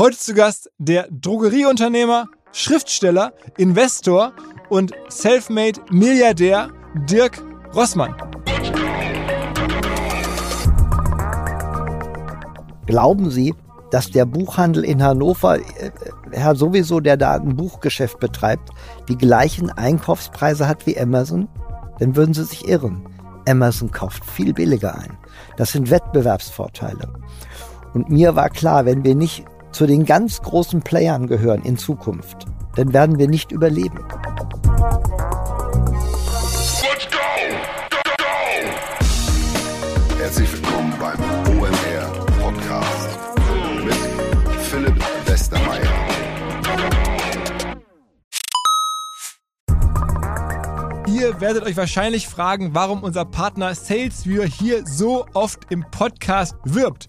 Heute zu Gast der Drogerieunternehmer, Schriftsteller, Investor und Selfmade Milliardär Dirk Rossmann. Glauben Sie, dass der Buchhandel in Hannover, äh, Herr sowieso, der da ein Buchgeschäft betreibt, die gleichen Einkaufspreise hat wie Amazon? Dann würden Sie sich irren. Amazon kauft viel billiger ein. Das sind Wettbewerbsvorteile. Und mir war klar, wenn wir nicht zu den ganz großen Playern gehören in Zukunft, dann werden wir nicht überleben. Herzlich willkommen beim OMR Podcast mit Philipp Westermeier. Ihr werdet euch wahrscheinlich fragen, warum unser Partner SalesViewer hier so oft im Podcast wirbt.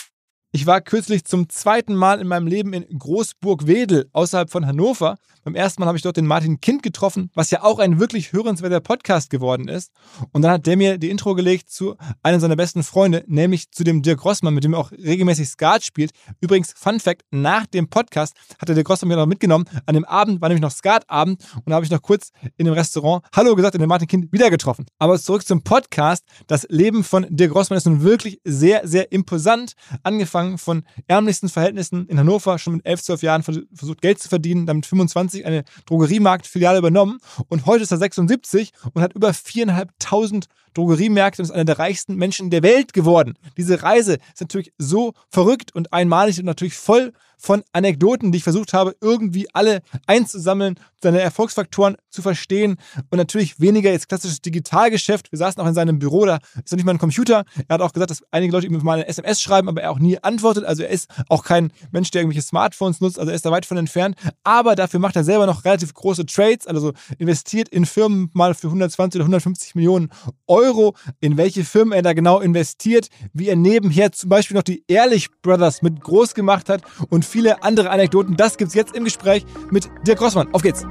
Ich war kürzlich zum zweiten Mal in meinem Leben in Großburg-Wedel außerhalb von Hannover. Beim ersten Mal habe ich dort den Martin Kind getroffen, was ja auch ein wirklich hörenswerter Podcast geworden ist. Und dann hat der mir die Intro gelegt zu einem seiner besten Freunde, nämlich zu dem Dirk Rossmann, mit dem er auch regelmäßig Skat spielt. Übrigens, Fun Fact, nach dem Podcast hat der Dirk Rossmann mir noch mitgenommen. An dem Abend war nämlich noch Skatabend und da habe ich noch kurz in dem Restaurant Hallo gesagt und den Martin Kind wieder getroffen. Aber zurück zum Podcast. Das Leben von Dirk Rossmann ist nun wirklich sehr, sehr imposant. Angefangen von ärmlichsten Verhältnissen in Hannover, schon mit 11, 12 Jahren versucht Geld zu verdienen, damit 25 eine Drogeriemarktfiliale übernommen und heute ist er 76 und hat über viereinhalbtausend Drogeriemärkte und ist einer der reichsten Menschen der Welt geworden. Diese Reise ist natürlich so verrückt und einmalig und natürlich voll von Anekdoten, die ich versucht habe, irgendwie alle einzusammeln, seine Erfolgsfaktoren zu verstehen und natürlich weniger jetzt klassisches Digitalgeschäft. Wir saßen auch in seinem Büro, da ist noch nicht mal ein Computer. Er hat auch gesagt, dass einige Leute ihm mal eine SMS schreiben, aber er auch nie antwortet. Also er ist auch kein Mensch, der irgendwelche Smartphones nutzt, also er ist da weit von entfernt. Aber dafür macht er selber noch relativ große Trades, also investiert in Firmen mal für 120 oder 150 Millionen Euro. In welche Firmen er da genau investiert, wie er nebenher zum Beispiel noch die Ehrlich Brothers mit groß gemacht hat und viele andere Anekdoten. Das gibt's jetzt im Gespräch mit Dirk Rossmann. Auf geht's!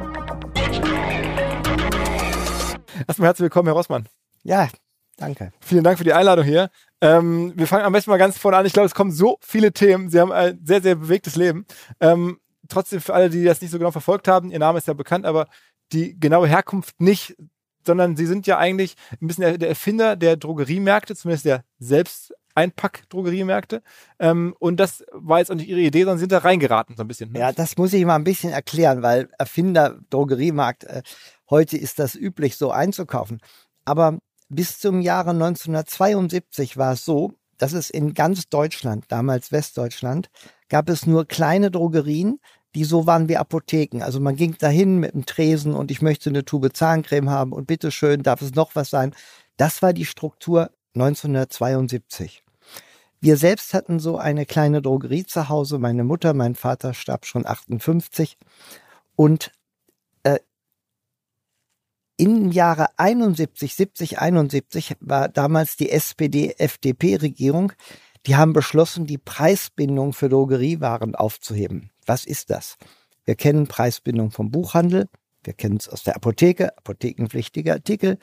Erstmal herzlich willkommen, Herr Rossmann. Ja, danke. Vielen Dank für die Einladung hier. Ähm, wir fangen am besten mal ganz vorne an. Ich glaube, es kommen so viele Themen. Sie haben ein sehr, sehr bewegtes Leben. Ähm, trotzdem für alle, die das nicht so genau verfolgt haben, Ihr Name ist ja bekannt, aber die genaue Herkunft nicht, sondern Sie sind ja eigentlich ein bisschen der, der Erfinder der Drogeriemärkte, zumindest der selbst Einpack-Drogeriemärkte. Ähm, und das war jetzt auch nicht Ihre Idee, sondern Sie sind da reingeraten so ein bisschen. Ne? Ja, das muss ich mal ein bisschen erklären, weil Erfinder Drogeriemarkt, äh, heute ist das üblich, so einzukaufen. Aber bis zum Jahre 1972 war es so, dass es in ganz Deutschland, damals Westdeutschland, gab es nur kleine Drogerien, die so waren wie Apotheken. Also man ging dahin mit einem Tresen und ich möchte eine Tube Zahncreme haben und bitteschön, darf es noch was sein. Das war die Struktur 1972. Wir selbst hatten so eine kleine Drogerie zu Hause. Meine Mutter, mein Vater starb schon 58. Und im Jahre 71, 70, 71 war damals die SPD-FDP-Regierung. Die haben beschlossen, die Preisbindung für Drogeriewaren aufzuheben. Was ist das? Wir kennen Preisbindung vom Buchhandel. Wir kennen es aus der Apotheke, apothekenpflichtige Artikel.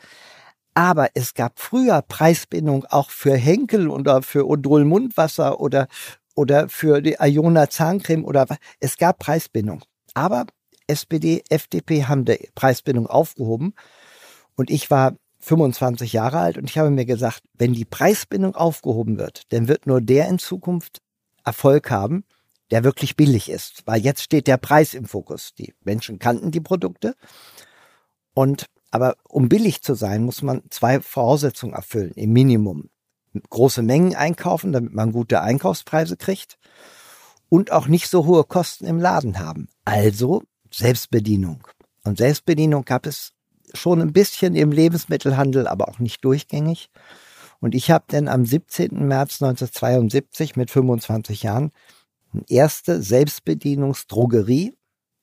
Aber es gab früher Preisbindung auch für Henkel oder für Odol Mundwasser oder, oder für die Iona Zahncreme oder. Es gab Preisbindung. Aber SPD, FDP haben die Preisbindung aufgehoben. Und ich war 25 Jahre alt und ich habe mir gesagt, wenn die Preisbindung aufgehoben wird, dann wird nur der in Zukunft Erfolg haben, der wirklich billig ist. Weil jetzt steht der Preis im Fokus. Die Menschen kannten die Produkte. Und, aber um billig zu sein, muss man zwei Voraussetzungen erfüllen, im Minimum. Große Mengen einkaufen, damit man gute Einkaufspreise kriegt. Und auch nicht so hohe Kosten im Laden haben. Also Selbstbedienung. Und Selbstbedienung gab es schon ein bisschen im Lebensmittelhandel, aber auch nicht durchgängig. Und ich habe dann am 17. März 1972 mit 25 Jahren eine erste Selbstbedienungsdrogerie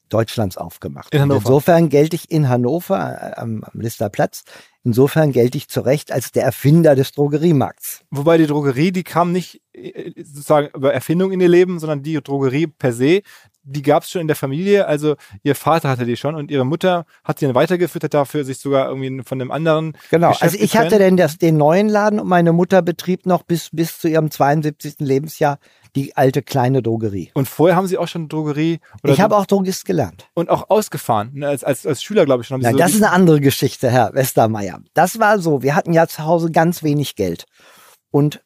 Deutschlands aufgemacht. In Hannover. Insofern gelte ich in Hannover äh, am, am Listerplatz. Insofern gelte ich zu Recht als der Erfinder des Drogeriemarkts. Wobei die Drogerie, die kam nicht äh, sozusagen über Erfindung in ihr Leben, sondern die Drogerie per se, die gab es schon in der Familie. Also ihr Vater hatte die schon und ihre Mutter hat sie dann weitergeführt, hat dafür sich sogar irgendwie von einem anderen. Genau, Geschäft also ich getrennt. hatte denn das, den neuen Laden und meine Mutter betrieb noch bis, bis zu ihrem 72. Lebensjahr die alte kleine Drogerie. Und vorher haben Sie auch schon Drogerie? ich habe auch Drogist gelernt. Und auch ausgefahren, ne? als, als, als Schüler, glaube ich schon. Nein, so das ist eine andere Geschichte, Herr Westermeier. Das war so, wir hatten ja zu Hause ganz wenig Geld. Und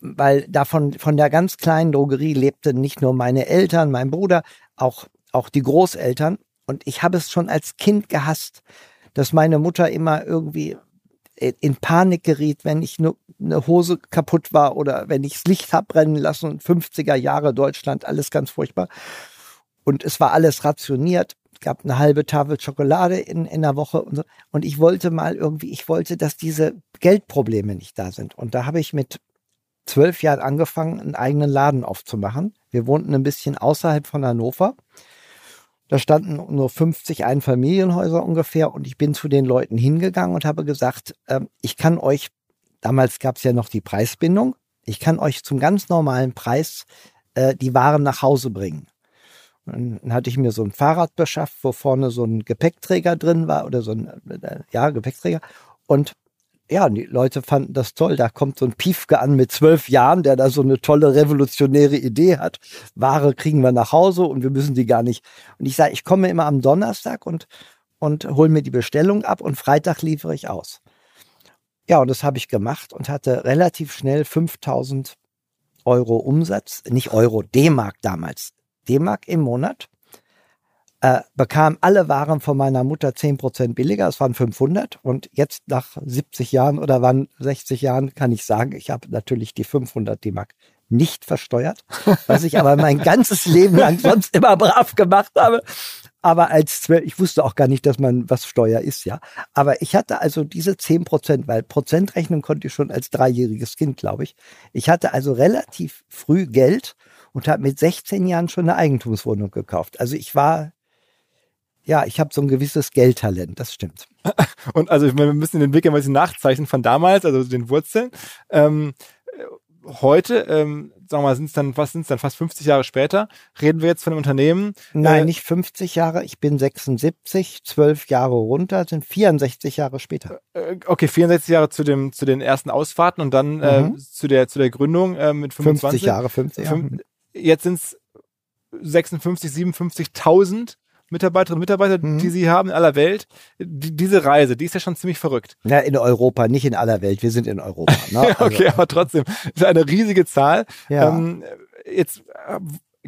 weil davon von der ganz kleinen Drogerie lebten nicht nur meine Eltern, mein Bruder, auch, auch die Großeltern. Und ich habe es schon als Kind gehasst, dass meine Mutter immer irgendwie in Panik geriet, wenn ich nur eine Hose kaputt war oder wenn ich das Licht hab brennen lassen und 50er Jahre Deutschland, alles ganz furchtbar. Und es war alles rationiert. Es gab eine halbe Tafel Schokolade in, in der Woche und so. Und ich wollte mal irgendwie, ich wollte, dass diese Geldprobleme nicht da sind. Und da habe ich mit zwölf Jahren angefangen, einen eigenen Laden aufzumachen. Wir wohnten ein bisschen außerhalb von Hannover. Da standen nur 50 Einfamilienhäuser ungefähr und ich bin zu den Leuten hingegangen und habe gesagt, äh, ich kann euch, damals gab es ja noch die Preisbindung, ich kann euch zum ganz normalen Preis äh, die Waren nach Hause bringen. Und dann hatte ich mir so ein Fahrrad beschafft, wo vorne so ein Gepäckträger drin war oder so ein, äh, ja, Gepäckträger. Und ja, die Leute fanden das toll. Da kommt so ein Piefke an mit zwölf Jahren, der da so eine tolle revolutionäre Idee hat. Ware kriegen wir nach Hause und wir müssen die gar nicht. Und ich sage, ich komme immer am Donnerstag und, und hole mir die Bestellung ab und Freitag liefere ich aus. Ja, und das habe ich gemacht und hatte relativ schnell 5000 Euro Umsatz, nicht Euro, D-Mark damals. D-Mark im Monat äh, bekam alle Waren von meiner Mutter 10% billiger, es waren 500 und jetzt nach 70 Jahren oder wann 60 Jahren kann ich sagen, ich habe natürlich die 500 D-Mark nicht versteuert, was ich aber mein ganzes Leben lang sonst immer brav gemacht habe. Aber als zwölf, ich wusste auch gar nicht, dass man was Steuer ist, ja. Aber ich hatte also diese 10 Prozent, weil Prozentrechnung konnte ich schon als dreijähriges Kind, glaube ich. Ich hatte also relativ früh Geld und habe mit 16 Jahren schon eine Eigentumswohnung gekauft. Also ich war ja, ich habe so ein gewisses Geldtalent, das stimmt. Und also wir müssen den Weg ein bisschen nachzeichnen von damals, also den Wurzeln. Ähm, heute, ähm, sagen wir mal, sind es dann, was sind es dann, fast 50 Jahre später, reden wir jetzt von einem Unternehmen? Nein, äh, nicht 50 Jahre, ich bin 76, 12 Jahre runter, sind 64 Jahre später. Äh, okay, 64 Jahre zu dem, zu den ersten Ausfahrten und dann äh, mhm. äh, zu der, zu der Gründung äh, mit 25. 50 Jahre, 50 Jahre. Jetzt sind es 56, 57.000 Mitarbeiterinnen und Mitarbeiter, mhm. die sie haben in aller Welt. Die, diese Reise, die ist ja schon ziemlich verrückt. Ja, in Europa, nicht in aller Welt. Wir sind in Europa. Ne? Also. okay, aber trotzdem, ist eine riesige Zahl. Ja. Ähm, jetzt äh,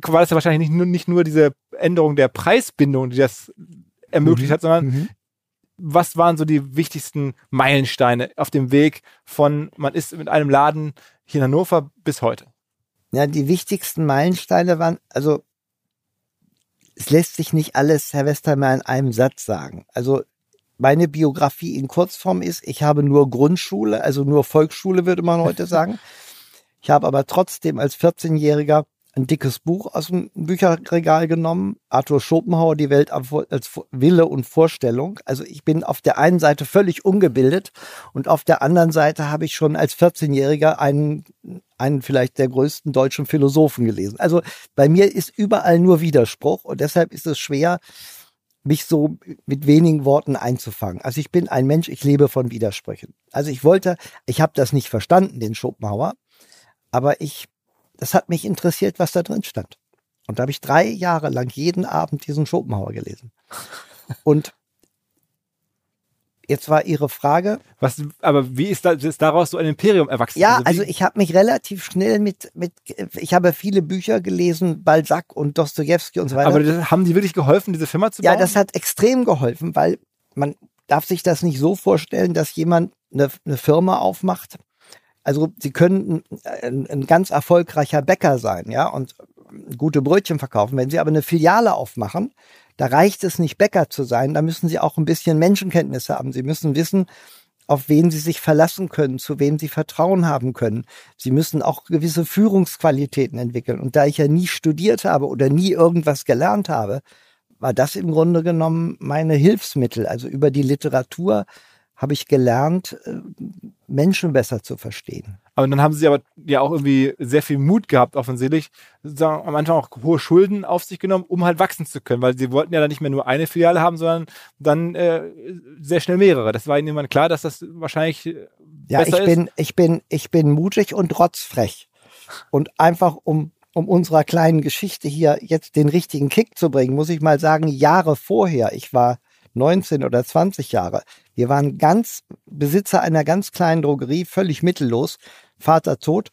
war es ja wahrscheinlich nicht nur, nicht nur diese Änderung der Preisbindung, die das ermöglicht mhm. hat, sondern mhm. was waren so die wichtigsten Meilensteine auf dem Weg von, man ist mit einem Laden hier in Hannover bis heute? Ja, die wichtigsten Meilensteine waren, also es lässt sich nicht alles, Herr Westermeier, in einem Satz sagen. Also meine Biografie in Kurzform ist, ich habe nur Grundschule, also nur Volksschule, würde man heute sagen. Ich habe aber trotzdem als 14-Jähriger ein dickes Buch aus dem Bücherregal genommen. Arthur Schopenhauer, Die Welt als Wille und Vorstellung. Also ich bin auf der einen Seite völlig ungebildet und auf der anderen Seite habe ich schon als 14-Jähriger einen, einen vielleicht der größten deutschen Philosophen gelesen. Also bei mir ist überall nur Widerspruch und deshalb ist es schwer, mich so mit wenigen Worten einzufangen. Also ich bin ein Mensch, ich lebe von Widersprüchen. Also ich wollte, ich habe das nicht verstanden, den Schopenhauer, aber ich, das hat mich interessiert, was da drin stand. Und da habe ich drei Jahre lang jeden Abend diesen Schopenhauer gelesen. Und Jetzt war Ihre Frage. Was, aber wie ist, da, ist daraus so ein Imperium erwachsen? Ja, also, also ich habe mich relativ schnell mit, mit, ich habe viele Bücher gelesen, Balzac und Dostoevsky und so weiter. Aber das, haben die wirklich geholfen, diese Firma zu bauen? Ja, das hat extrem geholfen, weil man darf sich das nicht so vorstellen, dass jemand eine, eine Firma aufmacht. Also sie können ein, ein ganz erfolgreicher Bäcker sein, ja, und gute Brötchen verkaufen. Wenn sie aber eine Filiale aufmachen, da reicht es nicht, Bäcker zu sein, da müssen sie auch ein bisschen Menschenkenntnisse haben. Sie müssen wissen, auf wen sie sich verlassen können, zu wem sie Vertrauen haben können. Sie müssen auch gewisse Führungsqualitäten entwickeln. Und da ich ja nie studiert habe oder nie irgendwas gelernt habe, war das im Grunde genommen meine Hilfsmittel. Also über die Literatur habe ich gelernt, äh, Menschen besser zu verstehen. Aber dann haben sie aber ja auch irgendwie sehr viel Mut gehabt, offensichtlich, sozusagen am Anfang auch hohe Schulden auf sich genommen, um halt wachsen zu können, weil sie wollten ja dann nicht mehr nur eine Filiale haben, sondern dann äh, sehr schnell mehrere. Das war ihnen immer klar, dass das wahrscheinlich äh, ja, ich bin, ist. ich bin, ich bin mutig und rotzfrech. Und einfach um um unserer kleinen Geschichte hier jetzt den richtigen Kick zu bringen, muss ich mal sagen, Jahre vorher, ich war 19 oder 20 Jahre. Wir waren ganz Besitzer einer ganz kleinen Drogerie, völlig mittellos, Vater tot.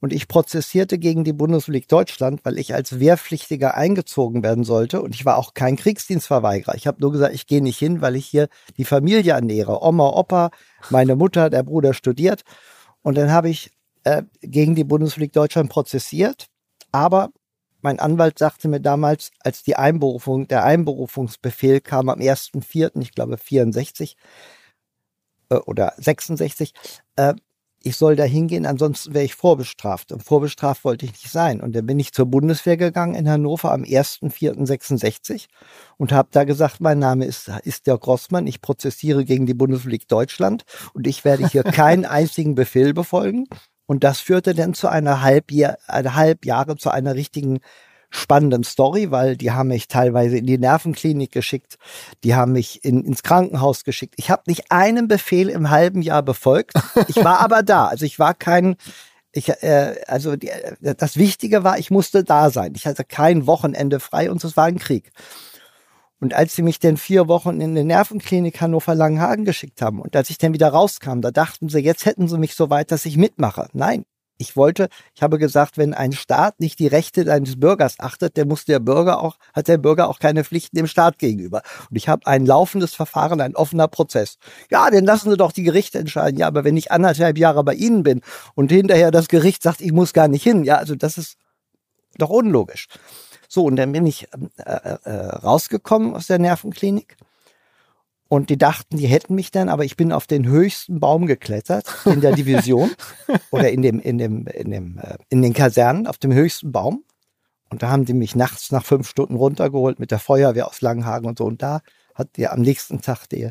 Und ich prozessierte gegen die Bundesrepublik Deutschland, weil ich als Wehrpflichtiger eingezogen werden sollte. Und ich war auch kein Kriegsdienstverweigerer. Ich habe nur gesagt, ich gehe nicht hin, weil ich hier die Familie ernähre. Oma, Opa, meine Mutter, der Bruder studiert. Und dann habe ich äh, gegen die Bundesrepublik Deutschland prozessiert. Aber mein Anwalt sagte mir damals, als die Einberufung, der Einberufungsbefehl kam am 1.4., ich glaube 64 äh, oder 66, äh, ich soll da hingehen, ansonsten wäre ich vorbestraft. Und vorbestraft wollte ich nicht sein. Und dann bin ich zur Bundeswehr gegangen in Hannover am 1.4.66 und habe da gesagt, mein Name ist, ist der Grossmann, ich prozessiere gegen die Bundesrepublik Deutschland und ich werde hier keinen einzigen Befehl befolgen. Und das führte dann zu einer Halbjahr, eine Halbjahre zu einer richtigen spannenden Story, weil die haben mich teilweise in die Nervenklinik geschickt, die haben mich in, ins Krankenhaus geschickt. Ich habe nicht einen Befehl im halben Jahr befolgt. Ich war aber da. Also ich war kein, ich, äh, also die, das Wichtige war, ich musste da sein. Ich hatte kein Wochenende frei und es war ein Krieg. Und als sie mich dann vier Wochen in eine Nervenklinik Hannover-Langenhagen geschickt haben und als ich dann wieder rauskam, da dachten sie, jetzt hätten sie mich so weit, dass ich mitmache. Nein, ich wollte, ich habe gesagt, wenn ein Staat nicht die Rechte eines Bürgers achtet, der muss der Bürger auch, hat der Bürger auch keine Pflichten dem Staat gegenüber. Und ich habe ein laufendes Verfahren, ein offener Prozess. Ja, dann lassen Sie doch die Gerichte entscheiden. Ja, aber wenn ich anderthalb Jahre bei Ihnen bin und hinterher das Gericht sagt, ich muss gar nicht hin, ja, also das ist doch unlogisch. So, und dann bin ich äh, äh, rausgekommen aus der Nervenklinik. Und die dachten, die hätten mich dann, aber ich bin auf den höchsten Baum geklettert in der Division oder in dem, in dem, in dem, äh, in den Kasernen auf dem höchsten Baum. Und da haben die mich nachts nach fünf Stunden runtergeholt mit der Feuerwehr aus Langenhagen und so. Und da hat der am nächsten Tag die,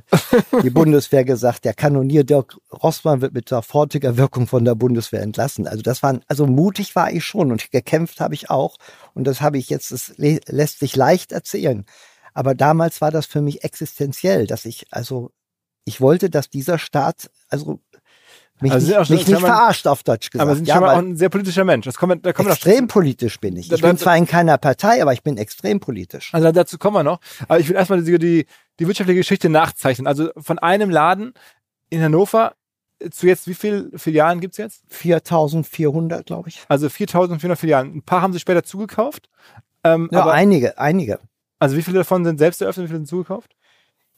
die Bundeswehr gesagt, der Kanonier Dirk Rossmann wird mit sofortiger Wirkung von der Bundeswehr entlassen. Also das waren, also mutig war ich schon und gekämpft habe ich auch. Und das habe ich jetzt, das lässt sich leicht erzählen. Aber damals war das für mich existenziell, dass ich, also, ich wollte, dass dieser Staat, also mich also nicht, mich nicht verarscht auf Deutsch gesagt. Aber sind ja, schon mal auch ein sehr politischer Mensch. Das kommen, da kommen extrem politisch bin ich. Ich bin zwar in keiner Partei, aber ich bin extrem politisch. Also dazu kommen wir noch. Aber ich will erstmal die, die, die wirtschaftliche Geschichte nachzeichnen. Also von einem Laden in Hannover zu jetzt, wie viele Filialen gibt's jetzt? 4400, glaube ich. Also 4400 Filialen. Ein paar haben sie später zugekauft. Ähm, ja, aber, einige, einige. Also wie viele davon sind selbst eröffnet, wie viele sind zugekauft?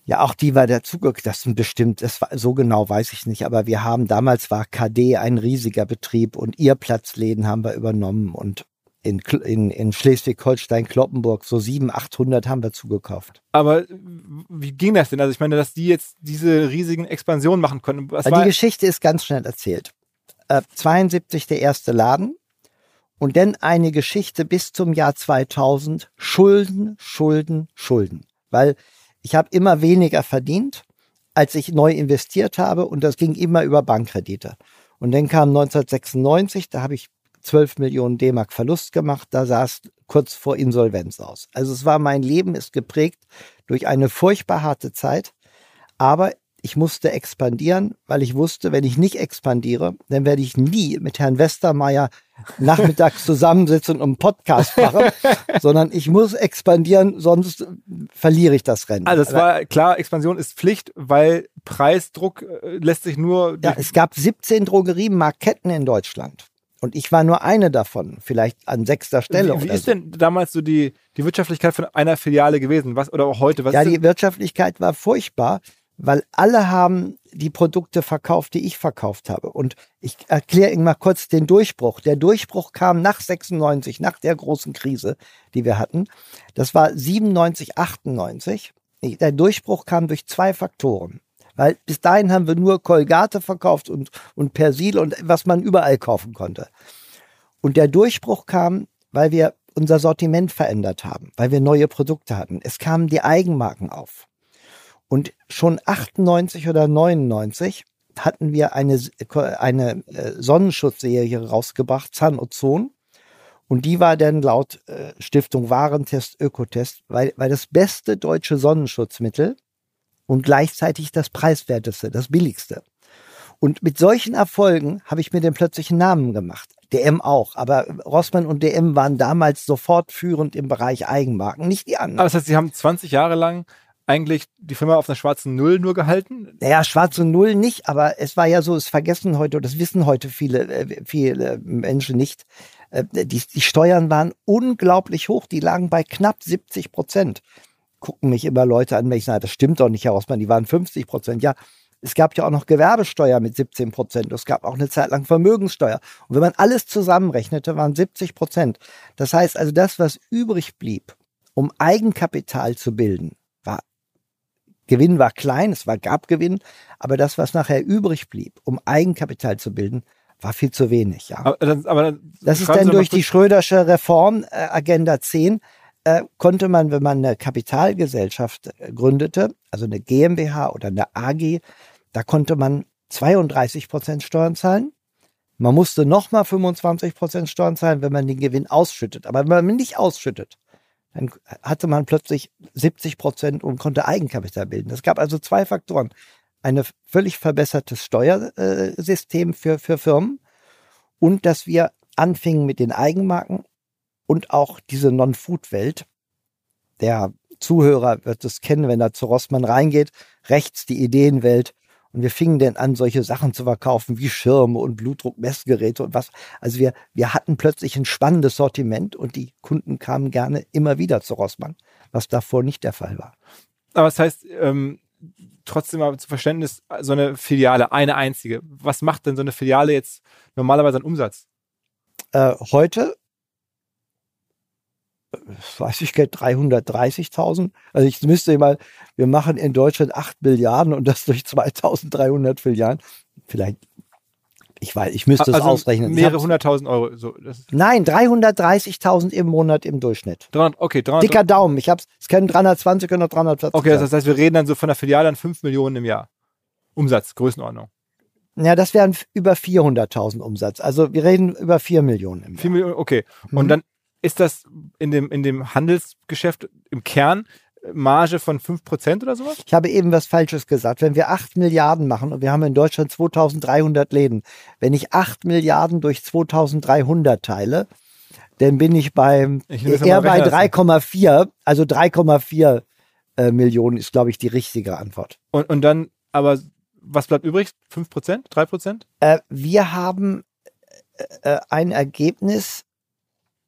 Ja, auch die war dazugekauft. Das sind bestimmt, das war, so genau weiß ich nicht, aber wir haben, damals war KD ein riesiger Betrieb und ihr Platzläden haben wir übernommen und in, in, in Schleswig-Holstein-Kloppenburg so 700, 800 haben wir zugekauft. Aber wie ging das denn? Also ich meine, dass die jetzt diese riesigen Expansionen machen konnten. die Geschichte ist ganz schnell erzählt. Äh, 72 der erste Laden und dann eine Geschichte bis zum Jahr 2000. Schulden, Schulden, Schulden. Weil ich habe immer weniger verdient, als ich neu investiert habe und das ging immer über Bankkredite. Und dann kam 1996, da habe ich 12 Millionen D-Mark Verlust gemacht, da sah es kurz vor Insolvenz aus. Also es war mein Leben ist geprägt durch eine furchtbar harte Zeit. Aber ich musste expandieren, weil ich wusste, wenn ich nicht expandiere, dann werde ich nie mit Herrn Westermeier nachmittags zusammensitzen und einen Podcast machen, sondern ich muss expandieren, sonst verliere ich das Rennen. Also es war klar, Expansion ist Pflicht, weil Preisdruck äh, lässt sich nur. Ja, es gab 17 Drogeriemarktketten in Deutschland. Und ich war nur eine davon, vielleicht an sechster Stelle. Wie, wie ist so. denn damals so die, die Wirtschaftlichkeit von einer Filiale gewesen? Was, oder auch heute? Was ja, die Wirtschaftlichkeit war furchtbar weil alle haben die Produkte verkauft, die ich verkauft habe. Und ich erkläre Ihnen mal kurz den Durchbruch. Der Durchbruch kam nach 96, nach der großen Krise, die wir hatten. Das war 97, 98. Der Durchbruch kam durch zwei Faktoren. Weil bis dahin haben wir nur Kolgate verkauft und, und Persil und was man überall kaufen konnte. Und der Durchbruch kam, weil wir unser Sortiment verändert haben, weil wir neue Produkte hatten. Es kamen die Eigenmarken auf. Und schon 98 oder 99 hatten wir eine, eine äh, Sonnenschutzserie rausgebracht, Zanozon. Und die war dann laut äh, Stiftung Warentest, Ökotest, weil, weil das beste deutsche Sonnenschutzmittel und gleichzeitig das preiswerteste, das billigste. Und mit solchen Erfolgen habe ich mir den plötzlich einen Namen gemacht. DM auch, aber Rossmann und DM waren damals sofort führend im Bereich Eigenmarken, nicht die anderen. Aber das heißt, Sie haben 20 Jahre lang eigentlich die Firma auf einer schwarzen Null nur gehalten? Naja, schwarze Null nicht, aber es war ja so, es vergessen heute, das wissen heute viele, äh, viele Menschen nicht. Äh, die, die Steuern waren unglaublich hoch, die lagen bei knapp 70 Prozent. Gucken mich immer Leute an, wenn ich sage, das stimmt doch nicht, Herr Rossmann, die waren 50 Prozent. Ja, es gab ja auch noch Gewerbesteuer mit 17 Prozent. Es gab auch eine Zeit lang Vermögenssteuer. Und wenn man alles zusammenrechnete, waren 70 Prozent. Das heißt also, das, was übrig blieb, um Eigenkapital zu bilden, Gewinn war klein, es war gab Gewinn, aber das, was nachher übrig blieb, um Eigenkapital zu bilden, war viel zu wenig. Ja. Aber, das, aber das ist dann durch die Schrödersche Reform äh, Agenda 10 äh, konnte man, wenn man eine Kapitalgesellschaft äh, gründete, also eine GmbH oder eine AG, da konnte man 32 Prozent Steuern zahlen. Man musste nochmal 25 Prozent Steuern zahlen, wenn man den Gewinn ausschüttet. Aber wenn man nicht ausschüttet, dann hatte man plötzlich 70 Prozent und konnte Eigenkapital bilden. Es gab also zwei Faktoren. Ein völlig verbessertes Steuersystem für, für Firmen und dass wir anfingen mit den Eigenmarken und auch diese Non-Food-Welt. Der Zuhörer wird es kennen, wenn er zu Rossmann reingeht. Rechts die Ideenwelt, und wir fingen dann an, solche Sachen zu verkaufen wie Schirme und Blutdruckmessgeräte und was. Also wir, wir hatten plötzlich ein spannendes Sortiment und die Kunden kamen gerne immer wieder zu Rossmann, was davor nicht der Fall war. Aber das heißt, ähm, trotzdem mal zu Verständnis, so eine Filiale, eine einzige. Was macht denn so eine Filiale jetzt normalerweise an Umsatz? Äh, heute weiß ich, 330.000. Also ich müsste mal, wir machen in Deutschland 8 Milliarden und das durch 2300 Filialen. Vielleicht, ich weiß, ich müsste also es ausrechnen. Mehrere hunderttausend Euro. So, Nein, 330.000 im Monat im Durchschnitt. 300, okay, 300, Dicker Daumen. Ich hab's, es können 320 oder 340. Okay, das heißt, wir reden dann so von der Filiale an 5 Millionen im Jahr. Umsatz, Größenordnung. Ja, das wären über 400.000 Umsatz. Also wir reden über 4 Millionen im Jahr. 4 Millionen, okay. Und mhm. dann ist das in dem, in dem Handelsgeschäft im Kern Marge von 5% oder sowas? Ich habe eben was Falsches gesagt. Wenn wir 8 Milliarden machen und wir haben in Deutschland 2300 Läden, wenn ich 8 Milliarden durch 2300 teile, dann bin ich beim ich eher bei 3,4, also 3,4 äh, Millionen ist, glaube ich, die richtige Antwort. Und, und dann, aber was bleibt übrig? 5%? 3%? Äh, wir haben äh, ein Ergebnis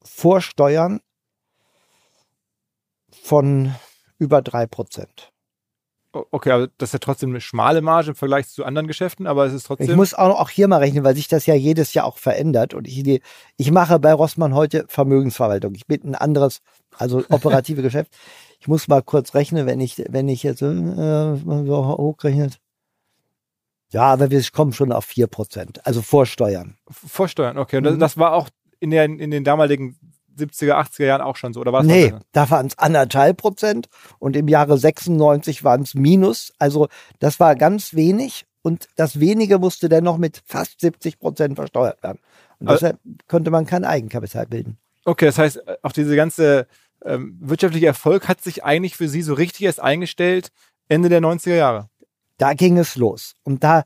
vor Steuern von über drei Prozent. Okay, aber das ist ja trotzdem eine schmale Marge im Vergleich zu anderen Geschäften, aber es ist trotzdem. Ich muss auch, auch hier mal rechnen, weil sich das ja jedes Jahr auch verändert. Und ich, ich mache bei Rossmann heute Vermögensverwaltung. Ich bin ein anderes, also operative Geschäft. Ich muss mal kurz rechnen, wenn ich, wenn ich jetzt äh, so hochrechnet. Ja, aber wir kommen schon auf vier Prozent, also vor Steuern. Vor Steuern, okay. Und das, mhm. das war auch in, der, in den damaligen 70er, 80er Jahren auch schon so, oder war es? Nee, da waren es anderthalb Prozent und im Jahre 96 waren es Minus. Also das war ganz wenig und das wenige musste dennoch mit fast 70 Prozent versteuert werden. Und also, deshalb konnte man kein Eigenkapital bilden. Okay, das heißt, auch diese ganze ähm, wirtschaftliche Erfolg hat sich eigentlich für Sie so richtig erst eingestellt Ende der 90er Jahre. Da ging es los. Und da,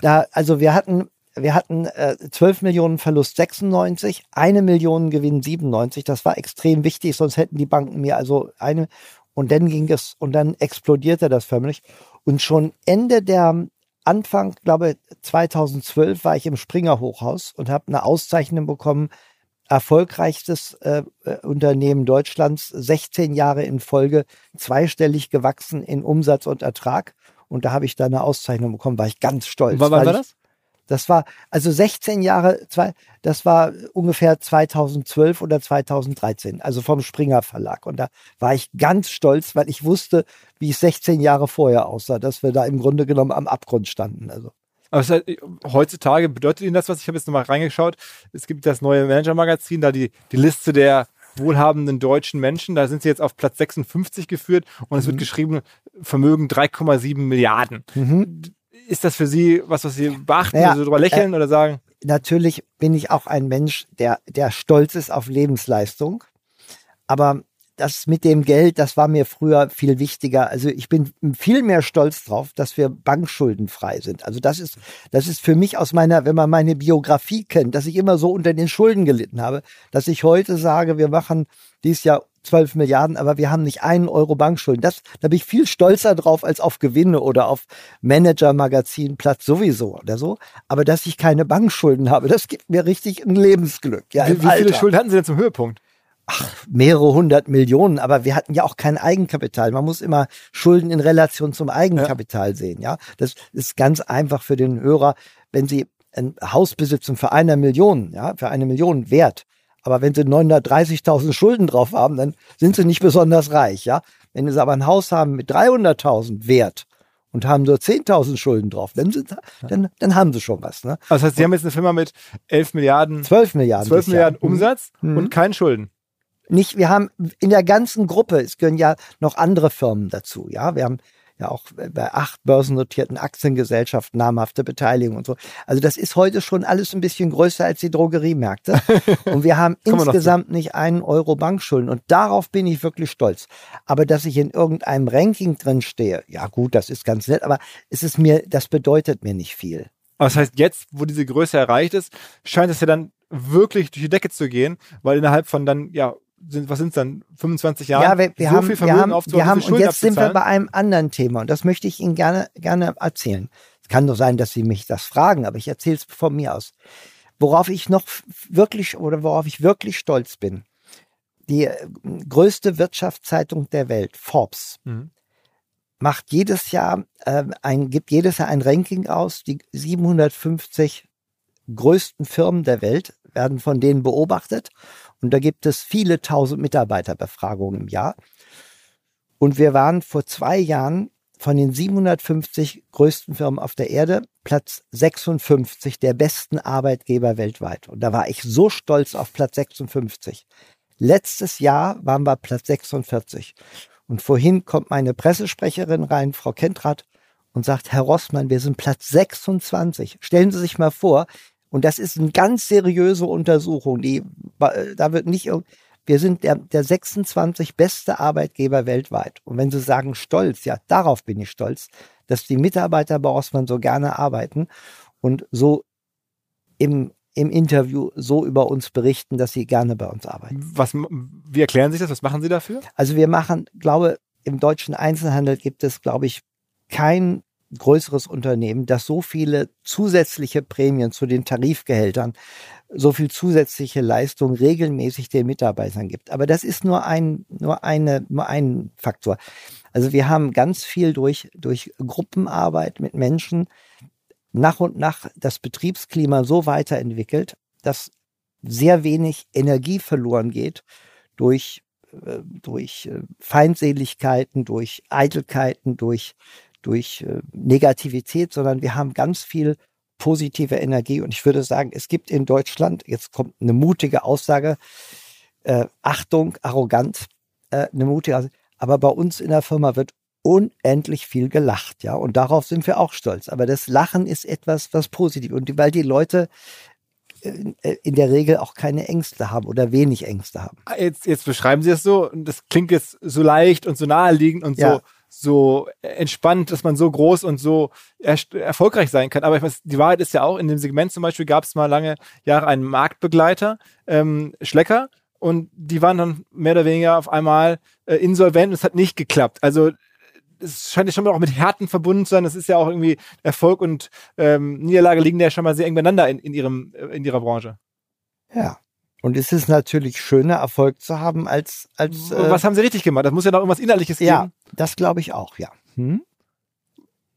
da, also wir hatten, wir hatten äh, 12 Millionen Verlust 96, eine Million Gewinn 97. Das war extrem wichtig, sonst hätten die Banken mir also eine. Und dann ging es, und dann explodierte das förmlich. Und schon Ende der Anfang, glaube 2012 war ich im Springer Hochhaus und habe eine Auszeichnung bekommen, erfolgreichstes äh, äh Unternehmen Deutschlands, 16 Jahre in Folge zweistellig gewachsen in Umsatz und Ertrag. Und da habe ich da eine Auszeichnung bekommen, war ich ganz stolz. Wann war das? Das war also 16 Jahre, zwei, das war ungefähr 2012 oder 2013, also vom Springer Verlag. Und da war ich ganz stolz, weil ich wusste, wie es 16 Jahre vorher aussah, dass wir da im Grunde genommen am Abgrund standen. Also. Halt, heutzutage bedeutet Ihnen das was? Ich habe jetzt nochmal reingeschaut. Es gibt das neue Manager-Magazin, da die, die Liste der wohlhabenden deutschen Menschen. Da sind sie jetzt auf Platz 56 geführt und es wird mhm. geschrieben, Vermögen 3,7 Milliarden. Mhm ist das für Sie was, was Sie beachten, naja, also drüber lächeln äh, oder sagen? Natürlich bin ich auch ein Mensch, der, der stolz ist auf Lebensleistung. Aber das mit dem Geld, das war mir früher viel wichtiger. Also ich bin viel mehr stolz drauf, dass wir bankschuldenfrei sind. Also das ist, das ist für mich aus meiner, wenn man meine Biografie kennt, dass ich immer so unter den Schulden gelitten habe, dass ich heute sage, wir machen dies Jahr 12 Milliarden, aber wir haben nicht einen Euro Bankschulden. Das, da bin ich viel stolzer drauf als auf Gewinne oder auf Manager-Magazin-Platz sowieso oder so. Aber dass ich keine Bankschulden habe, das gibt mir richtig ein Lebensglück. Ja, wie, wie viele Schulden hatten Sie denn zum Höhepunkt? Ach, mehrere hundert Millionen, aber wir hatten ja auch kein Eigenkapital. Man muss immer Schulden in Relation zum Eigenkapital ja. sehen, ja. Das ist ganz einfach für den Hörer, wenn Sie ein Haus besitzen für eine Million, ja, für eine Million wert, aber wenn sie 930.000 Schulden drauf haben, dann sind sie nicht besonders reich, ja. Wenn sie aber ein Haus haben mit 300.000 Wert und haben nur 10.000 Schulden drauf, dann, sind, dann, dann haben sie schon was. Ne? Also das heißt, Sie haben jetzt eine Firma mit 11 Milliarden, 12 Milliarden, 12 Milliarden Jahr. Umsatz mhm. und keinen Schulden. Nicht, wir haben in der ganzen Gruppe, es gehören ja noch andere Firmen dazu, ja. Wir haben ja auch bei acht börsennotierten Aktiengesellschaften namhafte Beteiligung und so. Also das ist heute schon alles ein bisschen größer als die Drogeriemärkte. und wir haben insgesamt nicht einen Euro Bankschulden. Und darauf bin ich wirklich stolz. Aber dass ich in irgendeinem Ranking drin stehe, ja gut, das ist ganz nett, aber es ist mir, das bedeutet mir nicht viel. Aber das heißt, jetzt, wo diese Größe erreicht ist, scheint es ja dann wirklich durch die Decke zu gehen, weil innerhalb von dann ja sind, was sind es dann, 25 Jahre? Ja, wir, wir so haben, viel Vermögen wir haben, aufzubauen, wir haben, und jetzt sind wir bei einem anderen Thema und das möchte ich Ihnen gerne, gerne erzählen. Es kann doch sein, dass Sie mich das fragen, aber ich erzähle es von mir aus. Worauf ich noch wirklich oder worauf ich wirklich stolz bin. Die äh, größte Wirtschaftszeitung der Welt, Forbes, mhm. macht jedes Jahr äh, ein, gibt jedes Jahr ein Ranking aus. Die 750 größten Firmen der Welt werden von denen beobachtet und da gibt es viele tausend Mitarbeiterbefragungen im Jahr. Und wir waren vor zwei Jahren von den 750 größten Firmen auf der Erde Platz 56 der besten Arbeitgeber weltweit. Und da war ich so stolz auf Platz 56. Letztes Jahr waren wir Platz 46. Und vorhin kommt meine Pressesprecherin rein, Frau Kentrath, und sagt, Herr Rossmann, wir sind Platz 26. Stellen Sie sich mal vor, und das ist eine ganz seriöse Untersuchung. Die, da wird nicht, wir sind der, der 26 beste Arbeitgeber weltweit. Und wenn Sie sagen stolz, ja, darauf bin ich stolz, dass die Mitarbeiter bei Rossmann so gerne arbeiten und so im, im Interview so über uns berichten, dass sie gerne bei uns arbeiten. Was, wie erklären Sie das? Was machen Sie dafür? Also wir machen, glaube, im deutschen Einzelhandel gibt es, glaube ich, kein größeres Unternehmen, das so viele zusätzliche Prämien zu den Tarifgehältern, so viel zusätzliche Leistung regelmäßig den Mitarbeitern gibt. Aber das ist nur ein, nur eine, nur ein Faktor. Also wir haben ganz viel durch, durch Gruppenarbeit mit Menschen nach und nach das Betriebsklima so weiterentwickelt, dass sehr wenig Energie verloren geht durch äh, durch äh, Feindseligkeiten, durch Eitelkeiten, durch durch äh, Negativität, sondern wir haben ganz viel positive Energie. Und ich würde sagen, es gibt in Deutschland, jetzt kommt eine mutige Aussage, äh, Achtung, arrogant, äh, eine mutige, aber bei uns in der Firma wird unendlich viel gelacht, ja, und darauf sind wir auch stolz. Aber das Lachen ist etwas, was positiv und weil die Leute äh, in der Regel auch keine Ängste haben oder wenig Ängste haben. Jetzt, jetzt beschreiben Sie es so, und das klingt jetzt so leicht und so naheliegend und Ja. so so entspannt, dass man so groß und so er erfolgreich sein kann. Aber ich weiß, die Wahrheit ist ja auch, in dem Segment zum Beispiel gab es mal lange Jahre einen Marktbegleiter, ähm, Schlecker, und die waren dann mehr oder weniger auf einmal äh, insolvent und es hat nicht geklappt. Also es scheint ja schon mal auch mit Härten verbunden zu sein. Das ist ja auch irgendwie Erfolg und ähm, Niederlage liegen ja schon mal sehr eng beieinander in, in, ihrem, äh, in ihrer Branche. Ja. Und es ist natürlich schöner, Erfolg zu haben, als, als äh, Was haben sie richtig gemacht? Das muss ja noch irgendwas Innerliches ja, geben. das glaube ich auch, ja. Hm?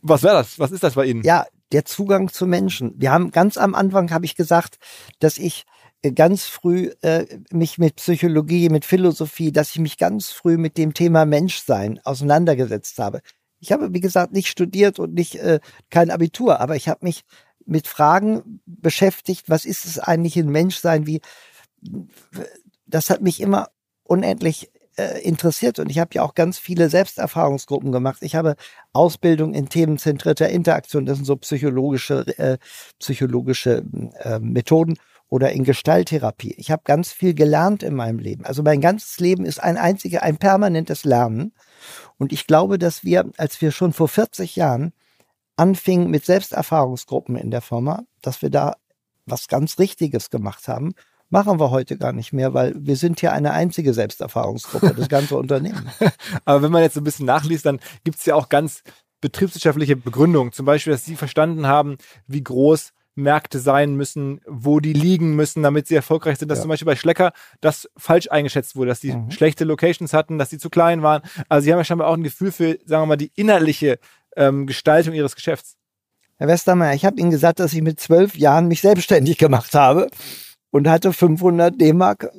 Was wäre das? Was ist das bei Ihnen? Ja, der Zugang zu Menschen. Wir haben ganz am Anfang habe ich gesagt, dass ich äh, ganz früh äh, mich mit Psychologie, mit Philosophie, dass ich mich ganz früh mit dem Thema Menschsein auseinandergesetzt habe. Ich habe, wie gesagt, nicht studiert und nicht äh, kein Abitur, aber ich habe mich mit Fragen beschäftigt, was ist es eigentlich ein Menschsein, wie das hat mich immer unendlich äh, interessiert und ich habe ja auch ganz viele Selbsterfahrungsgruppen gemacht. Ich habe Ausbildung in themenzentrierter Interaktion, das sind so psychologische äh, psychologische äh, Methoden oder in Gestalttherapie. Ich habe ganz viel gelernt in meinem Leben. Also mein ganzes Leben ist ein einziger, ein permanentes Lernen. Und ich glaube, dass wir, als wir schon vor 40 Jahren anfingen mit Selbsterfahrungsgruppen in der Firma, dass wir da was ganz Richtiges gemacht haben, machen wir heute gar nicht mehr, weil wir sind hier eine einzige Selbsterfahrungsgruppe, das ganze Unternehmen. Aber wenn man jetzt so ein bisschen nachliest, dann gibt es ja auch ganz betriebswirtschaftliche Begründungen. Zum Beispiel, dass Sie verstanden haben, wie groß Märkte sein müssen, wo die liegen müssen, damit sie erfolgreich sind. Dass Ja. zum Beispiel bei Schlecker das falsch eingeschätzt wurde, dass die Mhm. schlechte Locations hatten, dass die zu klein waren. Also sie haben ja scheinbar auch ein Gefühl für, sagen wir mal, die innerliche ähm, Gestaltung ihres Geschäfts. Herr Westermeier, ich habe Ihnen gesagt, dass ich mit zwölf Jahren mich selbstständig gemacht habe und hatte 500 D-Mark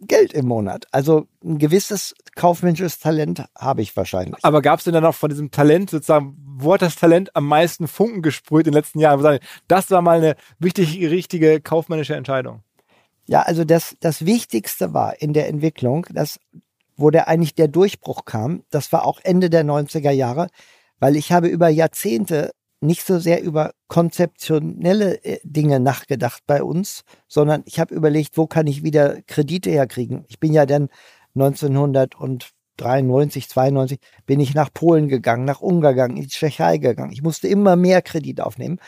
Geld im Monat. Also ein gewisses kaufmännisches Talent habe ich wahrscheinlich. Aber gab es denn dann auch von diesem Talent sozusagen, wo hat das Talent am meisten Funken gesprüht in den letzten Jahren? Das war mal eine wichtige, richtige kaufmännische Entscheidung. Ja, also das, das Wichtigste war in der Entwicklung, dass, wo der eigentlich der Durchbruch kam, das war auch Ende der 90er Jahre, weil ich habe über Jahrzehnte nicht so sehr über konzeptionelle äh, Dinge nachgedacht bei uns, sondern ich habe überlegt, wo kann ich wieder Kredite herkriegen. Ich bin ja dann 1993, 92 bin ich nach Polen gegangen, nach Ungarn gegangen, in die Tschechei gegangen. Ich musste immer mehr Kredit aufnehmen.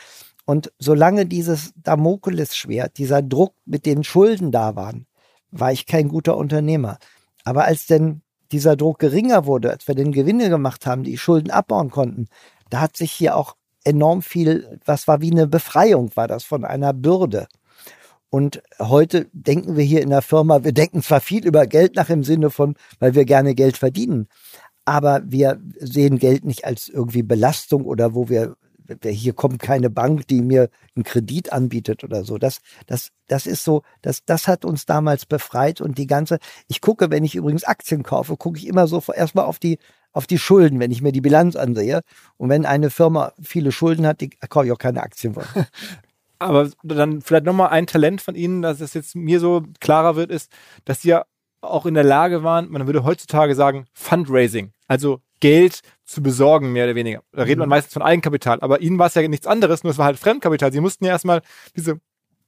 Und solange dieses Damoklesschwert, dieser Druck mit den Schulden da waren, war ich kein guter Unternehmer. Aber als denn dieser Druck geringer wurde, als wir den Gewinne gemacht haben, die Schulden abbauen konnten, da hat sich hier auch enorm viel, was war wie eine Befreiung, war das von einer Bürde. Und heute denken wir hier in der Firma, wir denken zwar viel über Geld nach im Sinne von, weil wir gerne Geld verdienen, aber wir sehen Geld nicht als irgendwie Belastung oder wo wir, hier kommt keine Bank, die mir einen Kredit anbietet oder so. Das, das, das ist so, das, das hat uns damals befreit und die ganze, ich gucke, wenn ich übrigens Aktien kaufe, gucke ich immer so erstmal auf die, auf die Schulden, wenn ich mir die Bilanz ansehe. Und wenn eine Firma viele Schulden hat, die kaufe ich auch keine Aktien von. Aber dann vielleicht nochmal ein Talent von Ihnen, dass es jetzt mir so klarer wird, ist, dass Sie ja auch in der Lage waren, man würde heutzutage sagen, Fundraising, also Geld zu besorgen, mehr oder weniger. Da redet man meistens von Eigenkapital, aber Ihnen war es ja nichts anderes, nur es war halt Fremdkapital. Sie mussten ja erstmal diese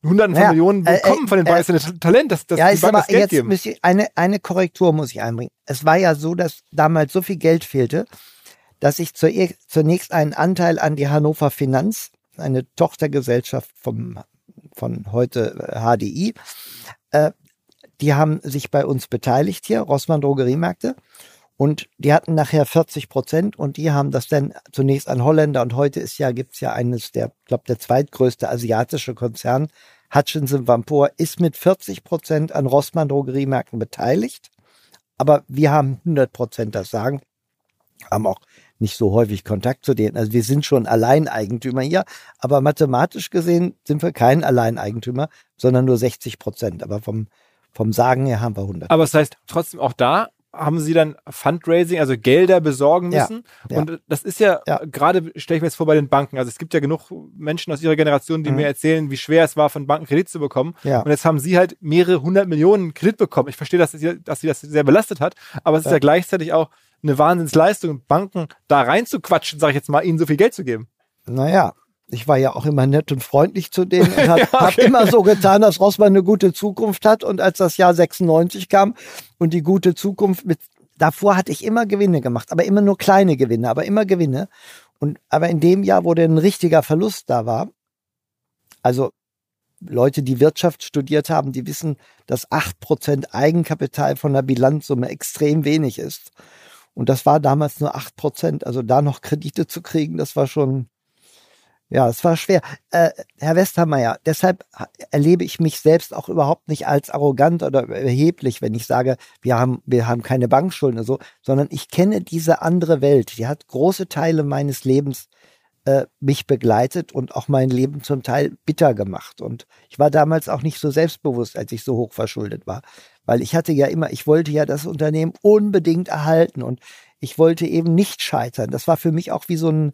Hunderten von Ja, Millionen äh, bekommen von den äh, ist ein Talent, dass, dass ja, die Banken aber das Geld jetzt muss ich eine, eine Korrektur muss ich einbringen. Es war ja so, dass damals so viel Geld fehlte, dass ich zur, zunächst einen Anteil an die Hannover Finanz, eine Tochtergesellschaft vom, von heute äh, HDI, äh, die haben sich bei uns beteiligt hier, Rossmann Drogeriemärkte. Und die hatten nachher 40 Prozent und die haben das dann zunächst an Holländer und heute ist ja, gibt's ja eines der, ich glaube, der zweitgrößte asiatische Konzern, Hutchinson Vampor, ist mit 40 Prozent an Rossmann Drogeriemärkten beteiligt. Aber wir haben 100 Prozent das Sagen, haben auch nicht so häufig Kontakt zu denen. Also wir sind schon Alleineigentümer hier, aber mathematisch gesehen sind wir kein Alleineigentümer, sondern nur 60 Prozent. Aber vom, vom Sagen her haben wir 100. Aber das heißt, trotzdem auch da haben sie dann Fundraising, also Gelder besorgen Ja, müssen. ja. Und das ist ja, Ja. gerade stelle ich mir jetzt vor bei den Banken. Also es gibt ja genug Menschen aus ihrer Generation, die Mhm. mir erzählen, wie schwer es war, von Banken Kredit zu bekommen. Ja. Und jetzt haben sie halt mehrere hundert Millionen Kredit bekommen. Ich verstehe, dass sie, dass sie das sehr belastet hat, aber es ist Ja. ja gleichzeitig auch eine Wahnsinnsleistung, Banken da reinzuquatschen, sage ich jetzt mal, ihnen so viel Geld zu geben. Naja, Ich war ja auch immer nett und freundlich zu denen und habe Ja, okay. hab immer so getan, dass Rossmann eine gute Zukunft hat. Und als das Jahr 96 kam und die gute Zukunft mit, davor hatte ich immer Gewinne gemacht, aber immer nur kleine Gewinne, aber immer Gewinne. Und aber in dem Jahr, wo dann ein richtiger Verlust da war, also Leute, die Wirtschaft studiert haben, die wissen, dass acht Prozent Eigenkapital von der Bilanzsumme extrem wenig ist. Und das war damals nur acht Prozent. Also da noch Kredite zu kriegen, das war schon, ja, es war schwer. Äh, Herr Westermeier, deshalb ha- erlebe ich mich selbst auch überhaupt nicht als arrogant oder erheblich, wenn ich sage, wir haben, wir haben keine Bankschulden oder so, sondern ich kenne diese andere Welt. Die hat große Teile meines Lebens äh, mich begleitet und auch mein Leben zum Teil bitter gemacht. Und ich war damals auch nicht so selbstbewusst, als ich so hoch verschuldet war. Weil ich hatte ja immer, ich wollte ja das Unternehmen unbedingt erhalten und ich wollte eben nicht scheitern. Das war für mich auch wie so ein,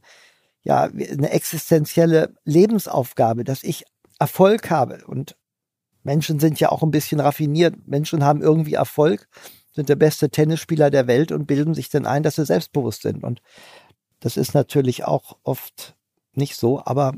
ja, eine existenzielle Lebensaufgabe, dass ich Erfolg habe. Und Menschen sind ja auch ein bisschen raffiniert. Menschen haben irgendwie Erfolg, sind der beste Tennisspieler der Welt und bilden sich dann ein, dass sie selbstbewusst sind. Und das ist natürlich auch oft nicht so, aber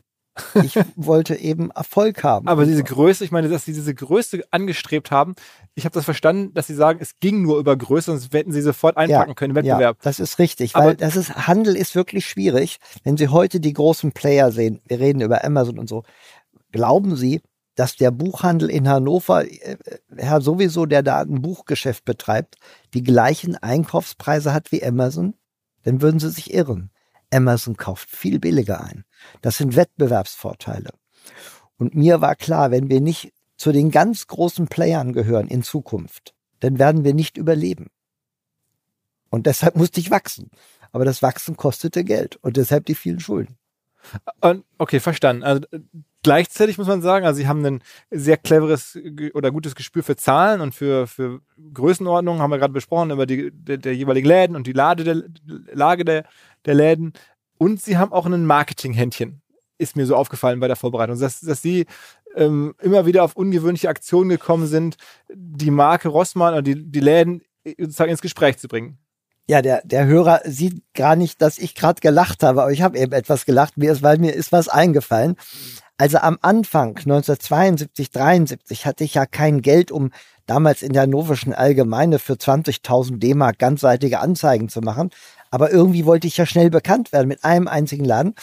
ich wollte eben Erfolg haben. Aber diese Größe, ich meine, dass sie diese Größe angestrebt haben, ich habe das verstanden, dass sie sagen, es ging nur über Größe, sonst hätten sie sofort einpacken können im Wettbewerb. Ja, das ist richtig, Aber- weil das ist, Handel ist wirklich schwierig. Wenn Sie heute die großen Player sehen, wir reden über Amazon und so, glauben Sie, dass der Buchhandel in Hannover, äh, Herr sowieso, der da ein Buchgeschäft betreibt, die gleichen Einkaufspreise hat wie Amazon? Dann würden Sie sich irren. Amazon kauft viel billiger ein. Das sind Wettbewerbsvorteile. Und mir war klar, wenn wir nicht zu den ganz großen Playern gehören in Zukunft, dann werden wir nicht überleben. Und deshalb musste ich wachsen. Aber das Wachsen kostete Geld und deshalb die vielen Schulden. Okay, verstanden. Also gleichzeitig muss man sagen, also sie haben ein sehr cleveres oder gutes Gespür für Zahlen und für, für Größenordnung, haben wir gerade besprochen, über die der, der jeweiligen Läden und die Lade der, Lage der, der Läden. Und sie haben auch ein Marketinghändchen, ist mir so aufgefallen bei der Vorbereitung, dass, dass sie ähm, immer wieder auf ungewöhnliche Aktionen gekommen sind, die Marke Rossmann oder die, die Läden äh, sozusagen ins Gespräch zu bringen. Ja, der, der Hörer sieht gar nicht, dass ich gerade gelacht habe, aber ich habe eben etwas gelacht, mir ist, weil mir ist was eingefallen. Also am Anfang, 1972, 73, hatte ich ja kein Geld, um damals in der Hannoverschen Allgemeine für 20.000 D-Mark ganzseitige Anzeigen zu machen. Aber irgendwie wollte ich ja schnell bekannt werden mit einem einzigen Laden.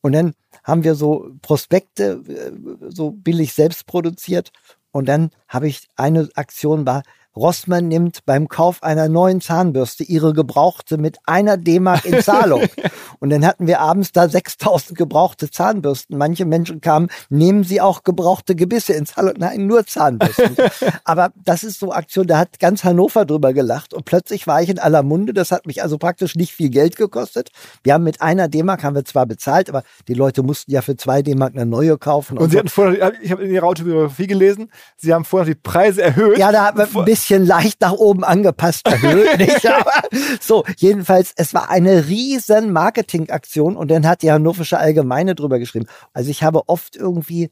Und dann haben wir so Prospekte, äh, so billig selbst produziert. Und dann habe ich eine Aktion war, Rossmann nimmt beim Kauf einer neuen Zahnbürste ihre gebrauchte mit einer D-Mark in Zahlung. Und dann hatten wir abends da 6000 gebrauchte Zahnbürsten. Manche Menschen kamen, nehmen sie auch gebrauchte Gebisse in Zahlung? Nein, nur Zahnbürsten. Aber das ist so Aktion, da hat ganz Hannover drüber gelacht und plötzlich war ich in aller Munde. Das hat mich also praktisch nicht viel Geld gekostet. Wir haben mit einer D-Mark haben wir zwar bezahlt, aber die Leute mussten ja für zwei D-Mark eine neue kaufen. Und sie so. hatten vorher, ich habe in ihrer Autobiografie gelesen, sie haben vorher die Preise erhöht. Ja, da haben wir ein bisschen leicht nach oben angepasst erhöht. nicht? Aber so, jedenfalls, es war eine riesen Marketingaktion und dann hat die Hannoversche Allgemeine drüber geschrieben. Also ich habe oft irgendwie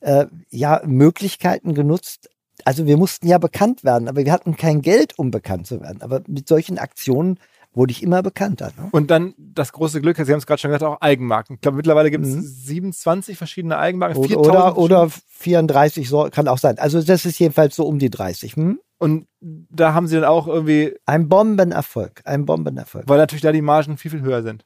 äh, ja Möglichkeiten genutzt. Also wir mussten ja bekannt werden, aber wir hatten kein Geld, um bekannt zu werden. Aber mit solchen Aktionen wurde ich immer bekannter. Ne? Und dann das große Glück, Sie haben es gerade schon gesagt, auch Eigenmarken. Ich glaube, mittlerweile gibt es Mhm. 27 verschiedene Eigenmarken. Oder, 4000 oder, oder 34 so, kann auch sein. Also das ist jedenfalls so um die 30. Hm? Und da haben Sie dann auch irgendwie, Ein Bombenerfolg, ein Bombenerfolg. weil natürlich da die Margen viel, viel höher sind.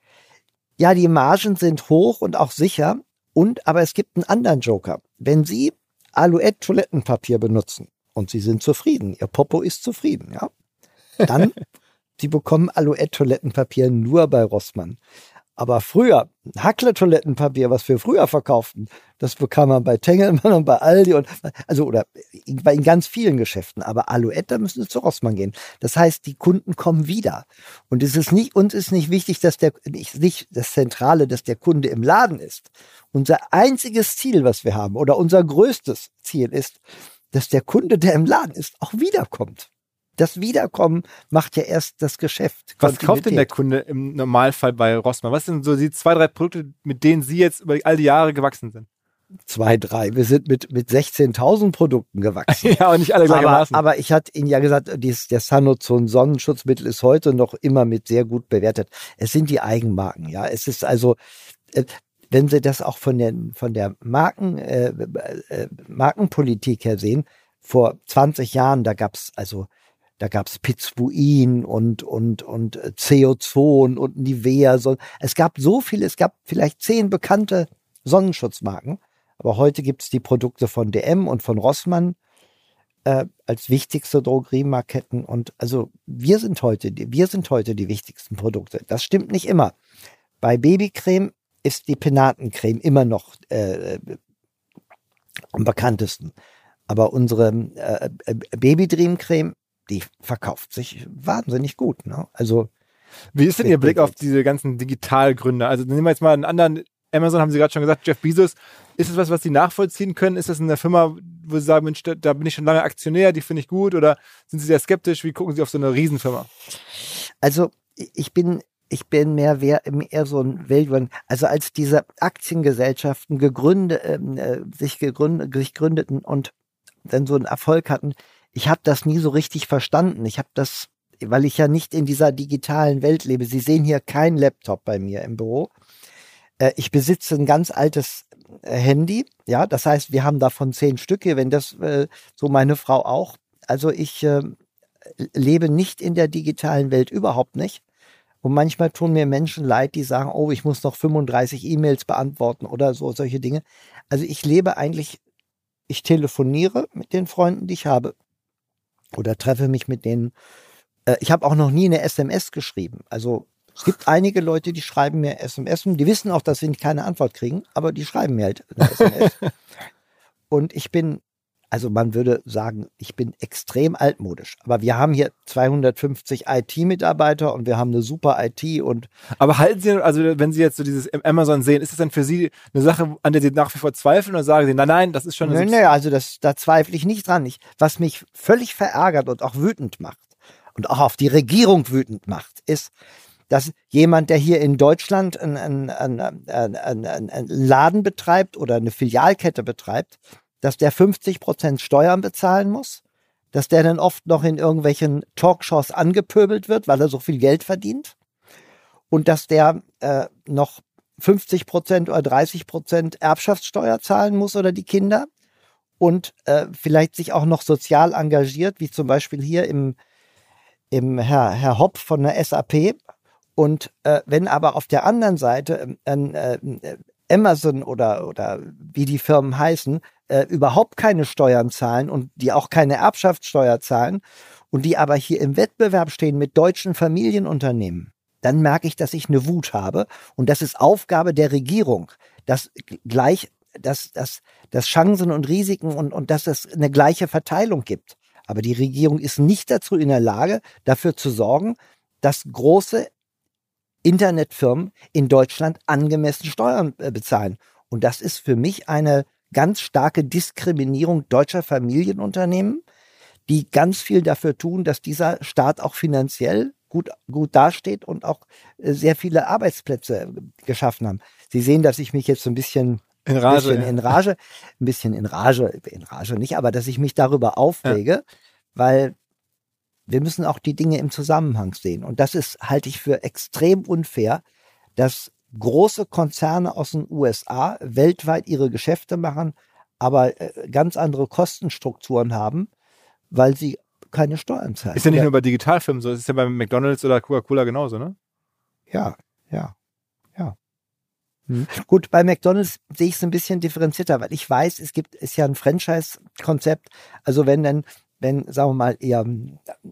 Ja, die Margen sind hoch und auch sicher. Und, aber es gibt einen anderen Joker. Wenn Sie Alouette Toilettenpapier benutzen und Sie sind zufrieden, Ihr Popo ist zufrieden, ja, dann, Sie bekommen Alouette Toilettenpapier nur bei Rossmann. Aber früher, Hackle Toilettenpapier, was wir früher verkauften, das bekam man bei Tengelmann und bei Aldi und, also, oder in ganz vielen Geschäften. Aber Alouette, da müssen Sie zu Rossmann gehen. Das heißt, die Kunden kommen wieder. Und es ist nicht, uns ist nicht wichtig, dass der, nicht, nicht das Zentrale, dass der Kunde im Laden ist. Unser einziges Ziel, was wir haben, oder unser größtes Ziel ist, dass der Kunde, der im Laden ist, auch wiederkommt. Das Wiederkommen macht ja erst das Geschäft. Was kauft denn der. Kunde im Normalfall bei Rossmann? Was sind so die zwei, drei Produkte, mit denen Sie jetzt über all die Jahre gewachsen sind? Zwei, drei. Wir sind mit, mit 16.000 Produkten gewachsen. ja, aber nicht alle aber, gleichermaßen. aber ich hatte Ihnen ja gesagt, dies, der Sanozon Sonnenschutzmittel ist heute noch immer mit sehr gut bewertet. Es sind die Eigenmarken, ja. Es ist also, äh, wenn Sie das auch von der, von der Marken, äh, äh, Markenpolitik her sehen, vor 20 Jahren, da gab's also da gab's Pizbuin und, und, und äh, CO2 und Nivea. Es gab so viele, es gab vielleicht zehn bekannte Sonnenschutzmarken. Aber heute gibt's die Produkte von DM und von Rossmann äh, als wichtigste Drogeriemarketten. Und also wir sind heute, wir sind heute die wichtigsten Produkte. Das stimmt nicht immer. Bei Babycreme ist die Penatencreme immer noch äh, am bekanntesten. Aber unsere äh, äh Babydream-Creme, die verkauft sich wahnsinnig gut. Ne? Also wie ist denn Ihr Blick auf diese ganzen Digitalgründer? Also nehmen wir jetzt mal einen anderen. Amazon haben Sie gerade schon gesagt, Jeff Bezos. Ist es was, was Sie nachvollziehen können? Ist das in der Firma, wo Sie sagen, Mensch, da bin ich schon lange Aktionär, die finde ich gut? Oder sind Sie sehr skeptisch? Wie gucken Sie auf so eine Riesenfirma? Also ich bin ich bin mehr, eher so ein Weltwand. Also als diese Aktiengesellschaften gegründet, ähm, äh, sich, gegründet, sich gründeten und dann so einen Erfolg hatten, ich habe das nie so richtig verstanden. Ich habe das, weil ich ja nicht in dieser digitalen Welt lebe. Sie sehen hier kein Laptop bei mir im Büro. Äh, ich besitze ein ganz altes äh, Handy. Ja, das heißt, wir haben davon zehn Stücke, wenn das äh, so meine Frau auch. Also ich äh, lebe nicht in der digitalen Welt, überhaupt nicht. Und manchmal tun mir Menschen leid, die sagen, oh, ich muss noch 35 E-Mails beantworten oder so, solche Dinge. Also ich lebe eigentlich, ich telefoniere mit den Freunden, die ich habe. Oder treffe mich mit denen. Äh, ich habe auch noch nie eine SMS geschrieben. Also es gibt einige Leute, die schreiben mir SMS und die wissen auch, dass sie keine Antwort kriegen, aber die schreiben mir halt eine SMS. und ich bin also man würde sagen, ich bin extrem altmodisch. Aber wir haben hier 250 IT-Mitarbeiter und wir haben eine super IT und. Aber halten Sie, also wenn Sie jetzt so dieses Amazon sehen, ist das dann für Sie eine Sache, an der Sie nach wie vor zweifeln oder sagen Sie, nein, nein, das ist schon. Nein, nein, also das, da zweifle ich nicht dran. Ich, was mich völlig verärgert und auch wütend macht und auch auf die Regierung wütend macht, ist, dass jemand, der hier in Deutschland einen, einen, einen, einen Laden betreibt oder eine Filialkette betreibt, dass der 50 Prozent Steuern bezahlen muss, dass der dann oft noch in irgendwelchen Talkshows angepöbelt wird, weil er so viel Geld verdient und dass der äh, noch 50 Prozent oder 30 Prozent Erbschaftssteuer zahlen muss oder die Kinder und äh, vielleicht sich auch noch sozial engagiert, wie zum Beispiel hier im, im Herr, Herr Hopp von der SAP. Und äh, wenn aber auf der anderen Seite ähm, äh, Amazon oder, oder wie die Firmen heißen, äh, überhaupt keine Steuern zahlen und die auch keine Erbschaftssteuer zahlen und die aber hier im Wettbewerb stehen mit deutschen Familienunternehmen, dann merke ich, dass ich eine Wut habe und das ist Aufgabe der Regierung, dass gleich, dass, dass, dass Chancen und Risiken und, und dass es eine gleiche Verteilung gibt. Aber die Regierung ist nicht dazu in der Lage, dafür zu sorgen, dass große Internetfirmen in Deutschland angemessen Steuern äh, bezahlen. Und das ist für mich eine ganz starke Diskriminierung deutscher Familienunternehmen, die ganz viel dafür tun, dass dieser Staat auch finanziell gut, gut dasteht und auch äh, sehr viele Arbeitsplätze geschaffen haben. Sie sehen, dass ich mich jetzt so ein bisschen in Rage, bisschen ja. in Rage, ein bisschen in Rage, in Rage nicht, aber dass ich mich darüber aufrege, ja. weil wir müssen auch die Dinge im Zusammenhang sehen. Und das ist, halte ich für extrem unfair, dass große Konzerne aus den USA weltweit ihre Geschäfte machen, aber äh, ganz andere Kostenstrukturen haben, weil sie keine Steuern zahlen. Ist ja nicht nur bei Digitalfirmen so, es ist ja bei McDonalds oder Coca-Cola genauso, ne? Ja, ja, ja. Hm. Gut, bei McDonalds sehe ich es ein bisschen differenzierter, weil ich weiß, es gibt, ist ja ein Franchise-Konzept. Also wenn dann wenn, sagen wir mal, ihr,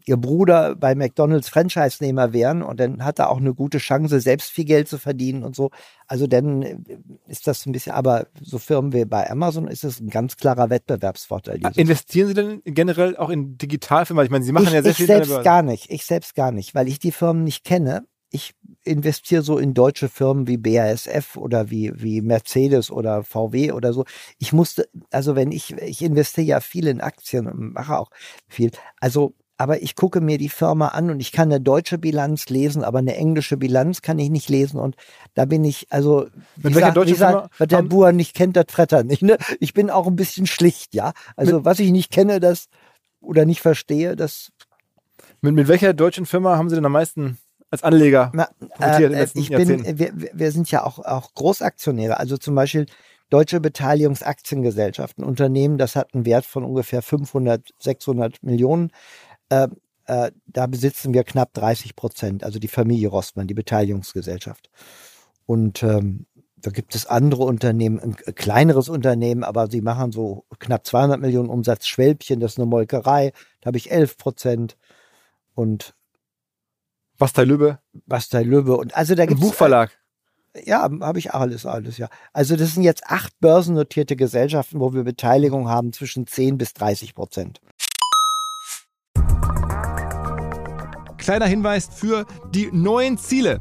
ihr Bruder bei McDonalds Franchise-Nehmer wären und dann hat er auch eine gute Chance, selbst viel Geld zu verdienen und so. Also dann ist das ein bisschen, aber so Firmen wie bei Amazon ist es ein ganz klarer Wettbewerbsvorteil. Investieren Sie denn generell auch in Digitalfirmen? Ich meine, Sie machen ich, ja sehr ich viel. Ich selbst gar nicht. Ich selbst gar nicht, weil ich die Firmen nicht kenne. Ich investiere so in deutsche Firmen wie BASF oder wie, wie Mercedes oder VW oder so. Ich musste, also wenn ich, ich investiere ja viel in Aktien und mache auch viel. Also, aber ich gucke mir die Firma an und ich kann eine deutsche Bilanz lesen, aber eine englische Bilanz kann ich nicht lesen und da bin ich, also, mit welcher deutsche Firma? Was der Buhr nicht kennt, das Fretter nicht. Ne? Ich bin auch ein bisschen schlicht, ja. Also, was ich nicht kenne, das oder nicht verstehe, das. Mit, mit welcher deutschen Firma haben Sie denn am meisten als Anleger Na, äh, ich bin, wir, wir sind ja auch, auch Großaktionäre. Also zum Beispiel Deutsche Beteiligungsaktiengesellschaften, Unternehmen, das hat einen Wert von ungefähr 500, 600 Millionen. Äh, äh, da besitzen wir knapp 30 Prozent, also die Familie Rossmann, die Beteiligungsgesellschaft. Und ähm, da gibt es andere Unternehmen, ein kleineres Unternehmen, aber sie machen so knapp 200 Millionen Umsatz. Schwälbchen, das ist eine Molkerei, da habe ich 11 Prozent. Und Bastei Lübbe, Bastei Lübbe. Und also da ein gibt es Buchverlag. ja, habe ich alles, alles, ja. Also das sind jetzt acht börsennotierte Gesellschaften, wo wir Beteiligung haben zwischen 10 bis 30 Prozent. Kleiner Hinweis für die neuen Ziele.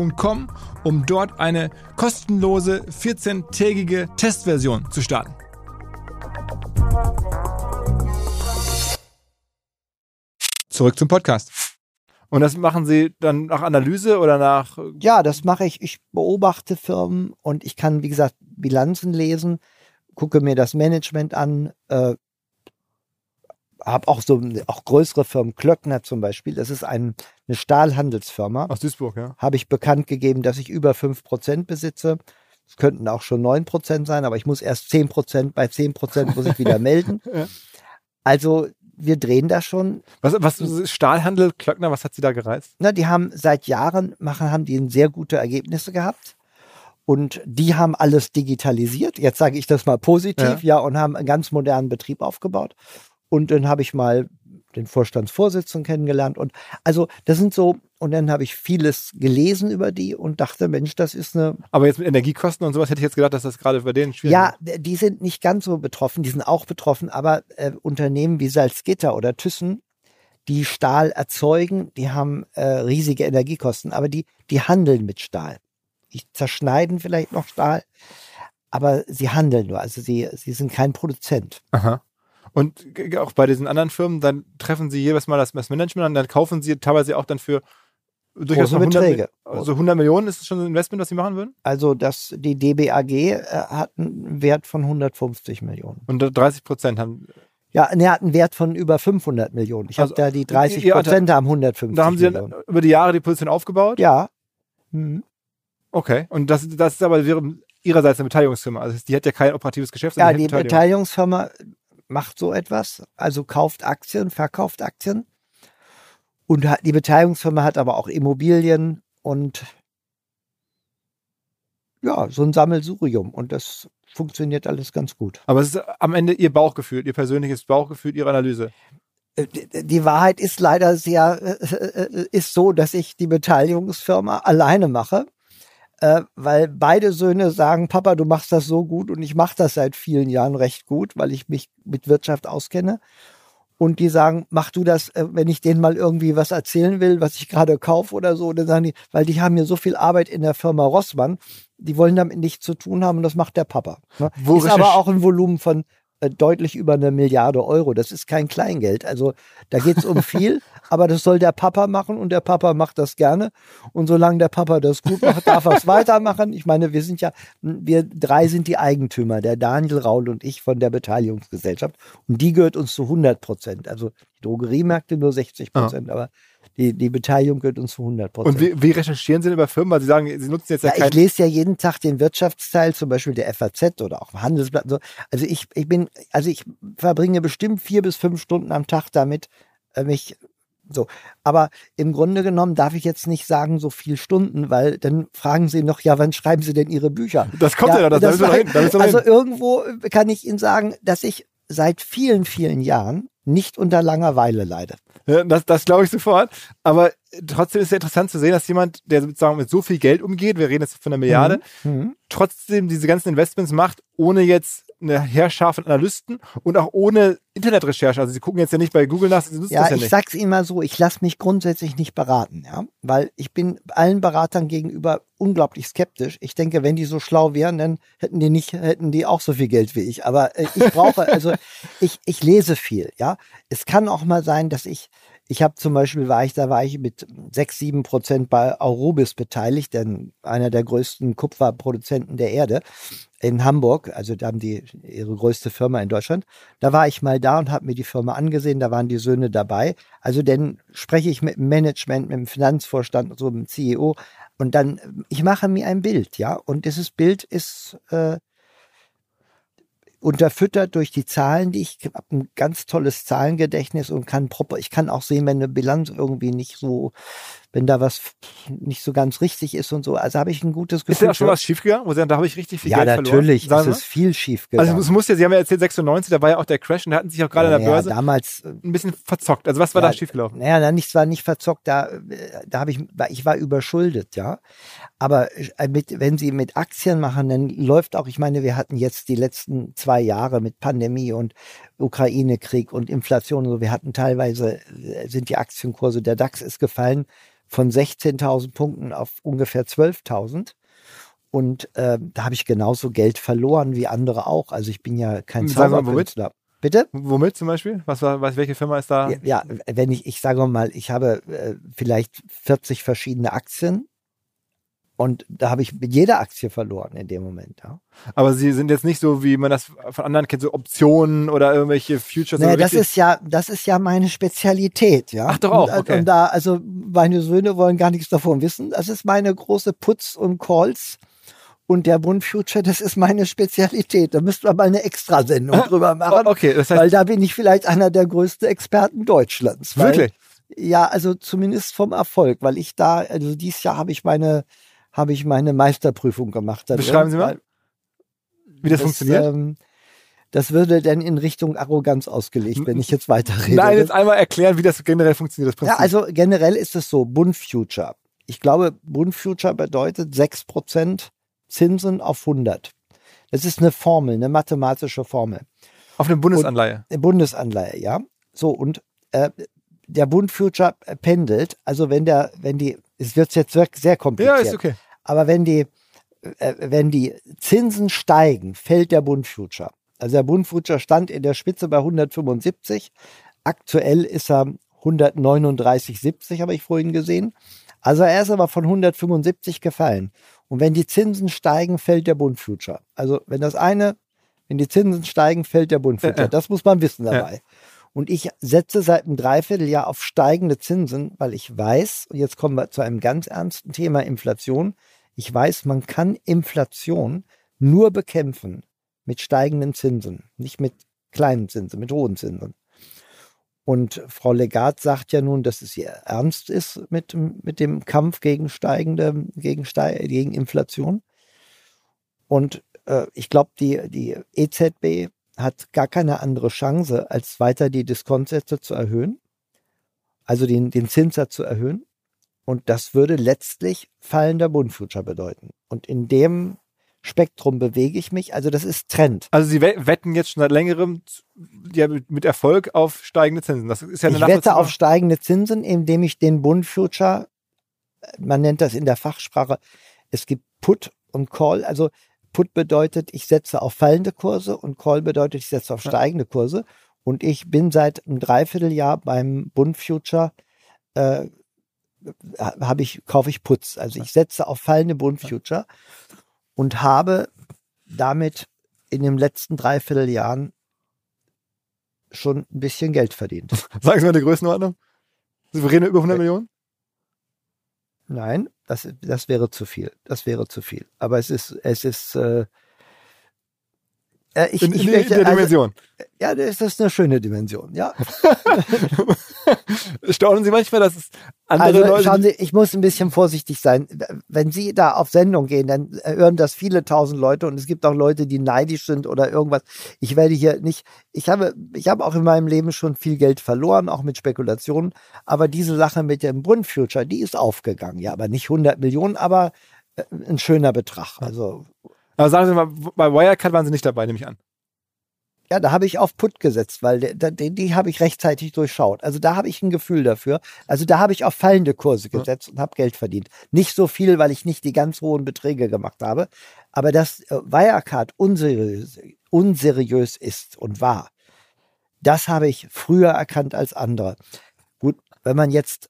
um dort eine kostenlose 14-tägige Testversion zu starten. Zurück zum Podcast. Und das machen Sie dann nach Analyse oder nach Ja, das mache ich. Ich beobachte Firmen und ich kann, wie gesagt, Bilanzen lesen, gucke mir das Management an, äh, habe auch so auch größere Firmen, Klöckner zum Beispiel, das ist ein, eine Stahlhandelsfirma. aus Duisburg, ja? habe ich bekannt gegeben, dass ich über 5% besitze. Es könnten auch schon 9% sein, aber ich muss erst 10%, bei 10% muss ich wieder melden. Ja. Also wir drehen da schon. Was, was Stahlhandel, Klöckner, was hat Sie da gereizt? Na, die haben seit Jahren machen, haben die sehr gute Ergebnisse gehabt. Und die haben alles digitalisiert. Jetzt sage ich das mal positiv, ja, und haben einen ganz modernen Betrieb aufgebaut. Und dann habe ich mal den Vorstandsvorsitzenden kennengelernt. Und also das sind so, und dann habe ich vieles gelesen über die und dachte, Mensch, das ist eine Aber jetzt mit Energiekosten und sowas hätte ich jetzt gedacht, dass das gerade bei denen schwierig Ja, die sind nicht ganz so betroffen, die sind auch betroffen, aber äh, Unternehmen wie Salzgitter oder Thyssen, die Stahl erzeugen, die haben äh, riesige Energiekosten, aber die, die handeln mit Stahl. Die zerschneiden vielleicht noch Stahl, aber sie handeln nur, also sie, sie sind kein Produzent. Aha. Und auch bei diesen anderen Firmen, dann treffen Sie jedes Mal das Management an, dann kaufen Sie teilweise auch dann für durchaus Große mal 100, Beträge. Also 100 Millionen ist es schon ein Investment, was Sie machen würden? Also das, die DBAG äh, hat einen Wert von 150 Millionen. Und 30 Prozent haben, Ja, ne, hat einen Wert von über 500 Millionen. Ich Also, habe da die 30 ihr- Prozent haben 150 da haben Sie Millionen. dann über die Jahre die Position aufgebaut? Ja. Mhm. Okay. Und das, das ist aber Ihrerseits eine Beteiligungsfirma. Also die hat ja kein operatives Geschäft, Ja, die. Beteiligungsfirma macht so etwas, also kauft Aktien, verkauft Aktien. Und die Beteiligungsfirma hat aber auch Immobilien und ja, so ein Sammelsurium. Und das funktioniert alles ganz gut. Aber es ist am Ende Ihr Bauchgefühl, Ihr persönliches Bauchgefühl, Ihre Analyse. Äh, Die die Wahrheit ist leider sehr, äh, äh, ist so, dass ich die Beteiligungsfirma alleine mache, äh, weil beide Söhne sagen, Papa, du machst das so gut und ich mache das seit vielen Jahren recht gut, weil ich mich mit Wirtschaft auskenne. Und die sagen, mach du das, äh, wenn ich denen mal irgendwie was erzählen will, was ich gerade kaufe oder so, dann sagen die, weil die haben hier so viel Arbeit in der Firma Rossmann, die wollen damit nichts zu tun haben und das macht der Papa. Ne? Wo ist aber auch ein Volumen von deutlich über eine Milliarde Euro. Das ist kein Kleingeld. Also da geht es um viel, aber das soll der Papa machen und der Papa macht das gerne. Und solange der Papa das gut macht, darf er es weitermachen. Ich meine, wir sind ja, wir drei sind die Eigentümer, der Daniel, Raul und ich von der Beteiligungsgesellschaft. Und die gehört uns zu 100 Prozent. Also Drogeriemärkte nur 60 Prozent, aber die, die Beteiligung gehört uns zu 100 Prozent. Und wie, wie recherchieren Sie denn über Firmen? Weil Sie sagen, Sie nutzen jetzt ja, Ja, ich kein. lese ja jeden Tag den Wirtschaftsteil, zum Beispiel der FAZ oder auch im Handelsblatt. So. Also ich, ich bin, also ich verbringe bestimmt vier bis fünf Stunden am Tag damit, äh, mich so. Aber im Grunde genommen darf ich jetzt nicht sagen, so viel Stunden, weil dann fragen sie noch, ja, wann schreiben sie denn ihre Bücher? Das kommt ja, noch, das, da müssen wir war- hin, da müssen wir noch also hin. irgendwo kann ich Ihnen sagen, dass ich seit vielen, vielen Jahren nicht unter Langeweile leide. Das, das glaube ich sofort. Aber trotzdem ist es interessant zu sehen, dass jemand, der sozusagen mit so viel Geld umgeht, wir reden jetzt von einer Milliarde, Mhm. trotzdem diese ganzen Investments macht, ohne jetzt eine Herrschaft von Analysten und auch ohne Internetrecherche. Also sie gucken jetzt ja nicht bei Google nach, sie nutzen ja, das ja nicht. ich sag's immer so, ich lasse mich grundsätzlich nicht beraten, ja, weil ich bin allen Beratern gegenüber unglaublich skeptisch. Ich denke, wenn die so schlau wären, dann hätten die nicht, hätten die auch so viel Geld wie ich. Aber äh, ich brauche, also ich, ich lese viel, ja. Es kann auch mal sein, dass ich ich habe zum Beispiel, war ich, da war ich mit sechs, sieben Prozent bei Aurobis beteiligt, denn einer der größten Kupferproduzenten der Erde in Hamburg, also da haben die ihre größte Firma in Deutschland. Da war ich mal da und habe mir die Firma angesehen, da waren die Söhne dabei. Also dann spreche ich mit dem Management, mit dem Finanzvorstand, so mit dem CEO und dann, ich mache mir ein Bild, ja. Und dieses Bild ist äh, unterfüttert durch die Zahlen, die ich habe ein ganz tolles Zahlengedächtnis und kann proper, ich kann auch sehen, wenn eine Bilanz irgendwie nicht so, wenn da was nicht so ganz richtig ist und so. Also habe ich ein gutes Gefühl. Ist da schon was schiefgegangen? Wo Sie sagen, da habe ich richtig viel ja, Geld verloren? Ja, natürlich. Es ist viel schiefgegangen. Also es muss ja, Sie haben ja erzählt 96, da war ja auch der Crash und da hatten sich auch gerade ja, an der Börse damals äh, ein bisschen verzockt. Also was war ja, da schiefgelaufen? Naja, da nichts war nicht verzockt. Da, da habe ich, ich war überschuldet, ja. Aber äh, mit, wenn Sie mit Aktien machen, dann läuft auch, ich meine, wir hatten jetzt die letzten zwei Jahre mit Pandemie und Ukraine-Krieg und Inflation und so. Wir hatten teilweise, äh, sind die Aktienkurse, der DAX ist gefallen von 16.000 Punkten auf ungefähr 12.000. Und äh, da habe ich genauso Geld verloren wie andere auch. Also ich bin ja kein Zauberkünstler. Bitte? Womit zum Beispiel? Was war, was, welche Firma ist da? Ja, ja, wenn ich, ich sage mal, ich habe äh, vielleicht 40 verschiedene Aktien und da habe ich mit jeder Aktie verloren in dem Moment. Ja. Aber sie sind jetzt nicht so, wie man das von anderen kennt, so Optionen oder irgendwelche Futures. Naja, das ist ja, das ist ja meine Spezialität, ja. Ach doch auch. Okay. Und, und da, also meine Söhne wollen gar nichts davon wissen. Das ist meine große Putz und Calls. Und der Bund Future, das ist meine Spezialität. Da müssten wir mal eine Extrasendung drüber machen. Okay, das heißt, weil da bin ich vielleicht einer der größten Experten Deutschlands. Weil, Wirklich? Ja, also zumindest vom Erfolg, weil ich da, also dieses Jahr habe ich meine habe ich meine Meisterprüfung gemacht. Beschreiben Sie mal, wie das, das funktioniert. Ähm, das würde dann in Richtung Arroganz ausgelegt, wenn ich jetzt weiterrede. Nein, jetzt einmal erklären, wie das generell funktioniert. Das ja, also generell ist es so, Bund Future. Ich glaube, Bund Future bedeutet 6% Zinsen auf 100. Das ist eine Formel, eine mathematische Formel. Auf eine Bundesanleihe? Eine Bundesanleihe, ja. So, und äh, der Bund Future pendelt, also wenn der, wenn die es wird jetzt sehr kompliziert. Ja, ist okay. Aber wenn die, äh, wenn die Zinsen steigen, fällt der Bund Future. Also der Bund Future stand in der Spitze bei 175. Aktuell ist er 139,70, habe ich vorhin gesehen. Also er ist aber von 175 gefallen. Und wenn die Zinsen steigen, fällt der Bund Future. Also wenn das eine, wenn die Zinsen steigen, fällt der Bund Future. Das muss man wissen dabei. Ja. Und ich setze seit einem Dreivierteljahr auf steigende Zinsen, weil ich weiß, und jetzt kommen wir zu einem ganz ernsten Thema Inflation, ich weiß, man kann Inflation nur bekämpfen mit steigenden Zinsen, nicht mit kleinen Zinsen, mit hohen Zinsen. Und Frau Legat sagt ja nun, dass es ihr ernst ist mit, mit dem Kampf gegen steigende, gegen, gegen Inflation. Und äh, ich glaube, die, die EZB hat gar keine andere Chance, als weiter die Diskontsätze zu erhöhen, also den, den Zinssatz zu erhöhen. Und das würde letztlich fallender Bundfuture bedeuten. Und in dem Spektrum bewege ich mich. Also das ist Trend. Also Sie wetten jetzt schon seit längerem ja, mit Erfolg auf steigende Zinsen. Das ist ja eine ich wette auf steigende Zinsen, indem ich den Bundfuture, man nennt das in der Fachsprache, es gibt Put und Call. Also Put bedeutet, ich setze auf fallende Kurse und Call bedeutet, ich setze auf steigende Kurse. Und ich bin seit einem Dreivierteljahr beim Bund Future, äh, habe ich, kaufe ich Putz. Also ich setze auf fallende Bund Future und habe damit in den letzten Dreivierteljahren schon ein bisschen Geld verdient. Sagen Sie mal die Größenordnung. Sie reden über 100 Millionen? Nein, das, das wäre zu viel. Das wäre zu viel. Aber es ist, es ist, äh, äh, ich, in, ich in, möchte, in der also, Dimension. Ja, das ist eine schöne Dimension, ja. Staunen Sie manchmal, dass es andere also, Leute... Schauen Sie, ich muss ein bisschen vorsichtig sein. Wenn Sie da auf Sendung gehen, dann hören das viele tausend Leute und es gibt auch Leute, die neidisch sind oder irgendwas. Ich werde hier nicht... Ich habe, ich habe auch in meinem Leben schon viel Geld verloren, auch mit Spekulationen. Aber diese Sache mit dem Brunn-Future, die ist aufgegangen. Ja, aber nicht 100 Millionen, aber äh, ein schöner Betrag. Also aber sagen Sie mal, bei Wirecard waren Sie nicht dabei, nehme ich an. Ja, da habe ich auf Put gesetzt, weil der, die, die habe ich rechtzeitig durchschaut. Also da habe ich ein Gefühl dafür. Also da habe ich auf fallende Kurse gesetzt ja. und habe Geld verdient. Nicht so viel, weil ich nicht die ganz hohen Beträge gemacht habe. Aber dass äh, Wirecard unseriös, unseriös ist und war, das habe ich früher erkannt als andere. Gut, wenn man jetzt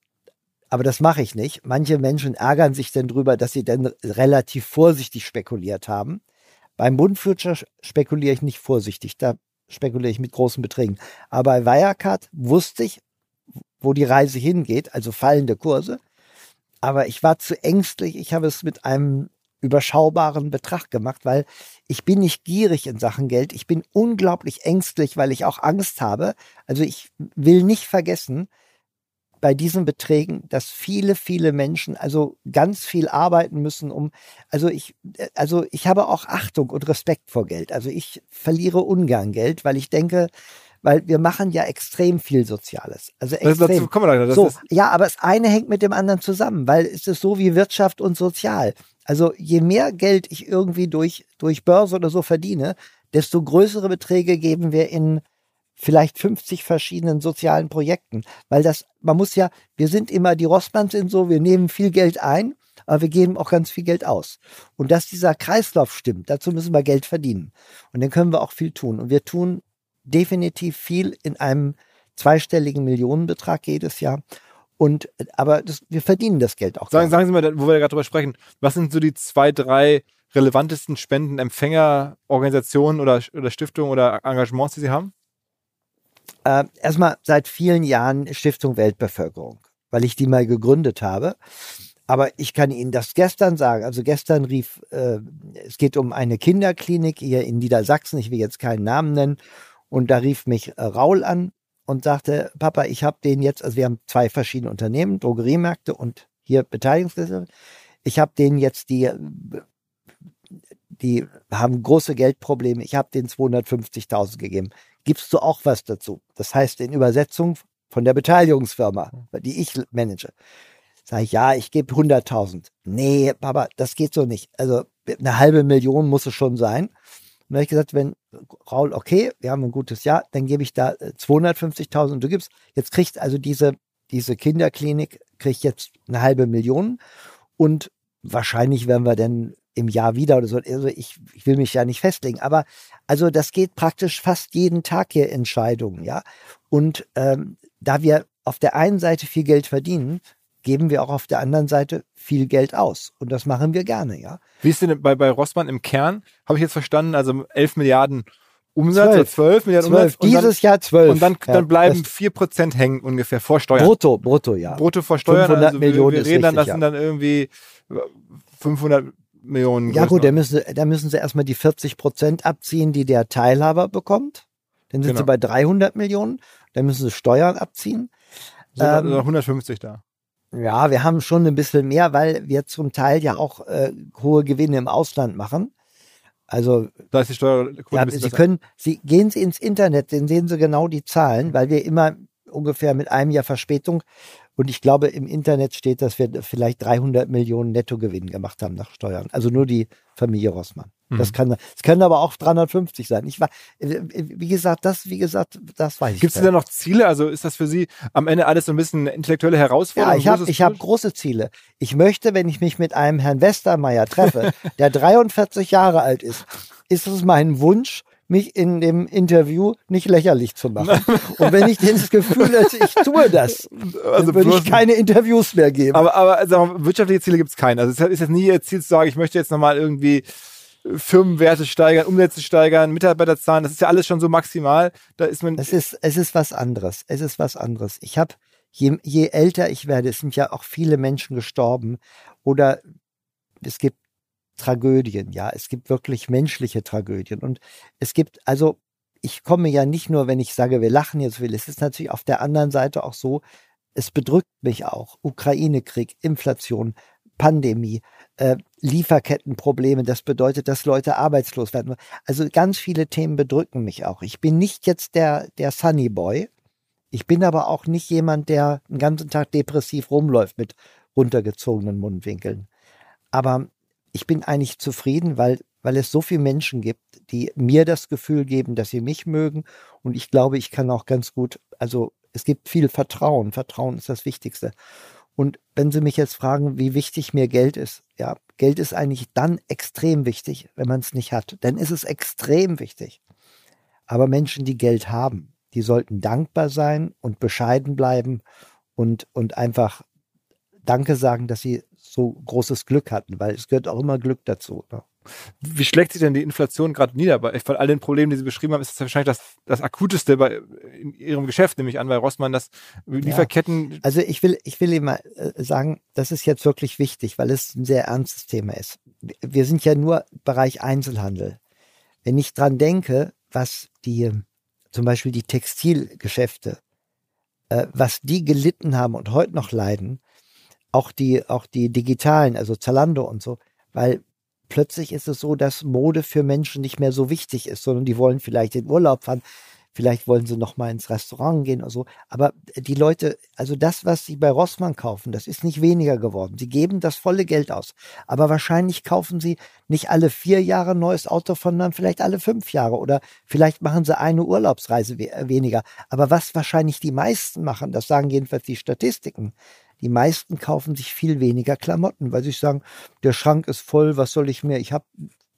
aber das mache ich nicht. Manche Menschen ärgern sich denn drüber, dass sie dann relativ vorsichtig spekuliert haben. Beim Bundfuture spekuliere ich nicht vorsichtig, da spekuliere ich mit großen Beträgen. Aber bei Wirecard wusste ich, wo die Reise hingeht, also fallende Kurse. Aber ich war zu ängstlich. Ich habe es mit einem überschaubaren Betrag gemacht, weil ich bin nicht gierig in Sachen Geld. Ich bin unglaublich ängstlich, weil ich auch Angst habe. Also ich will nicht vergessen, bei diesen Beträgen, dass viele, viele Menschen also ganz viel arbeiten müssen, um, also ich, äh, also ich habe auch Achtung und Respekt vor Geld. Also ich verliere ungern Geld, weil ich denke, weil wir machen ja extrem viel Soziales. Also extrem. Das, dazu kommen wir so, ja, aber das eine hängt mit dem anderen zusammen, weil es ist so wie Wirtschaft und Sozial. Also je mehr Geld ich irgendwie durch, durch Börse oder so verdiene, desto größere Beträge geben wir in vielleicht 50 verschiedenen sozialen Projekten. Weil das, man muss ja, wir sind immer, die Rossmanns sind so, wir nehmen viel Geld ein, aber wir geben auch ganz viel Geld aus. Und dass dieser Kreislauf stimmt, dazu müssen wir Geld verdienen. Und dann können wir auch viel tun. Und wir tun definitiv viel in einem zweistelligen Millionenbetrag jedes Jahr. Und aber das, wir verdienen das Geld auch. Sagen, sagen Sie mal, wo wir gerade drüber sprechen, was sind so die zwei, drei relevantesten Spendenempfängerorganisationen oder, oder Stiftungen oder Engagements, die Sie haben? Äh, erstmal seit vielen Jahren Stiftung Weltbevölkerung, weil ich die mal gegründet habe. Aber ich kann Ihnen das gestern sagen. Also gestern rief, äh, es geht um eine Kinderklinik hier in Niedersachsen, ich will jetzt keinen Namen nennen. Und da rief mich äh, Raul an und sagte, Papa, ich habe den jetzt, also wir haben zwei verschiedene Unternehmen, Drogeriemärkte und hier Beteiligungsgesellschaft. Ich habe denen jetzt die, die haben große Geldprobleme. Ich habe denen 250.000 gegeben gibst du auch was dazu. Das heißt in Übersetzung von der Beteiligungsfirma, die ich manage. Sage ich, ja, ich gebe 100.000. Nee, Papa, das geht so nicht. Also eine halbe Million muss es schon sein. Und dann habe ich gesagt, wenn Raul, okay, wir haben ein gutes Jahr, dann gebe ich da 250.000 äh, und du gibst, jetzt kriegt also diese, diese Kinderklinik, kriegt jetzt eine halbe Million und wahrscheinlich werden wir dann im Jahr wieder oder so. Also ich, ich will mich ja nicht festlegen, aber also das geht praktisch fast jeden Tag hier Entscheidungen, ja. Und ähm, da wir auf der einen Seite viel Geld verdienen, geben wir auch auf der anderen Seite viel Geld aus. Und das machen wir gerne, ja. Wie ist denn bei, bei Rossmann im Kern? Habe ich jetzt verstanden, also 11 Milliarden Umsatz, 12, 12 Milliarden 12, Umsatz. Dieses dann, Jahr 12. Und dann, dann bleiben vier Prozent hängen ungefähr vor Steuern. Brutto, brutto, ja. Brutto vor Steuern. 500 also Millionen wir, wir reden dann, das ja. sind dann irgendwie 500 Millionen. Ja gut, da müssen, da müssen sie erstmal die 40 Prozent abziehen, die der Teilhaber bekommt. Dann sind genau. sie bei 300 Millionen. Dann müssen sie Steuern abziehen. Sind ähm, 150 da. Ja, wir haben schon ein bisschen mehr, weil wir zum Teil ja auch äh, hohe Gewinne im Ausland machen. Also, da ist die Steuer ja, Sie können, Sie gehen Sie ins Internet, dann sehen Sie genau die Zahlen, weil wir immer ungefähr mit einem Jahr Verspätung und ich glaube, im Internet steht, dass wir vielleicht 300 Millionen Nettogewinn gemacht haben nach Steuern. Also nur die Familie Rossmann. Mhm. Das kann, es können aber auch 350 sein. Ich war, wie gesagt, das, wie gesagt, das weiß ich. Gibt es denn noch Ziele? Also ist das für Sie am Ende alles so ein bisschen intellektuelle Herausforderung? Ja, ich habe, ich habe große Ziele. Ich möchte, wenn ich mich mit einem Herrn Westermeier treffe, der 43 Jahre alt ist, ist es mein Wunsch, mich in dem Interview nicht lächerlich zu machen. Und wenn ich das Gefühl hätte, ich tue das, also dann würde ich keine Interviews mehr geben. Aber, aber also, wirtschaftliche Ziele gibt es keine. Also es ist jetzt nie Ihr Ziel zu sagen, ich möchte jetzt nochmal irgendwie Firmenwerte steigern, Umsätze steigern, Mitarbeiterzahlen, das ist ja alles schon so maximal. Da ist man. Es ist, es ist was anderes. Es ist was anderes. Ich habe, je, je älter ich werde, es sind ja auch viele Menschen gestorben oder es gibt Tragödien, ja. Es gibt wirklich menschliche Tragödien. Und es gibt, also, ich komme ja nicht nur, wenn ich sage, wir lachen jetzt will. Es ist natürlich auf der anderen Seite auch so, es bedrückt mich auch. Ukraine-Krieg, Inflation, Pandemie, äh, Lieferkettenprobleme. Das bedeutet, dass Leute arbeitslos werden. Also ganz viele Themen bedrücken mich auch. Ich bin nicht jetzt der, der Sunny Boy. Ich bin aber auch nicht jemand, der den ganzen Tag depressiv rumläuft mit runtergezogenen Mundwinkeln. Aber ich bin eigentlich zufrieden, weil weil es so viele Menschen gibt, die mir das Gefühl geben, dass sie mich mögen. Und ich glaube, ich kann auch ganz gut, also es gibt viel Vertrauen. Vertrauen ist das Wichtigste. Und wenn Sie mich jetzt fragen, wie wichtig mir Geld ist, ja, Geld ist eigentlich dann extrem wichtig, wenn man es nicht hat. Dann ist es extrem wichtig. Aber Menschen, die Geld haben, die sollten dankbar sein und bescheiden bleiben und, und einfach Danke sagen, dass sie so großes Glück hatten, weil es gehört auch immer Glück dazu. Ne? Wie schlägt sich denn die Inflation gerade nieder? Bei, von all den Problemen, die Sie beschrieben haben, ist das wahrscheinlich das, das akuteste bei, in Ihrem Geschäft, nämlich an, weil Rossmann das Lieferketten. Ja. Also ich will, ich will Ihnen mal äh, sagen, das ist jetzt wirklich wichtig, weil es ein sehr ernstes Thema ist. Wir sind ja nur Bereich Einzelhandel. Wenn ich dran denke, was die, zum Beispiel die Textilgeschäfte, äh, was die gelitten haben und heute noch leiden, auch die, auch die digitalen, also Zalando und so, weil plötzlich ist es so, dass Mode für Menschen nicht mehr so wichtig ist, sondern die wollen vielleicht in Urlaub fahren, vielleicht wollen sie noch mal ins Restaurant gehen oder so. Aber die Leute, also das, was sie bei Rossmann kaufen, das ist nicht weniger geworden. Sie geben das volle Geld aus. Aber wahrscheinlich kaufen sie nicht alle vier Jahre ein neues Auto, sondern vielleicht alle fünf Jahre oder vielleicht machen sie eine Urlaubsreise weniger. Aber was wahrscheinlich die meisten machen, das sagen jedenfalls die Statistiken, die meisten kaufen sich viel weniger Klamotten, weil sie sagen, der Schrank ist voll, was soll ich mir? Ich habe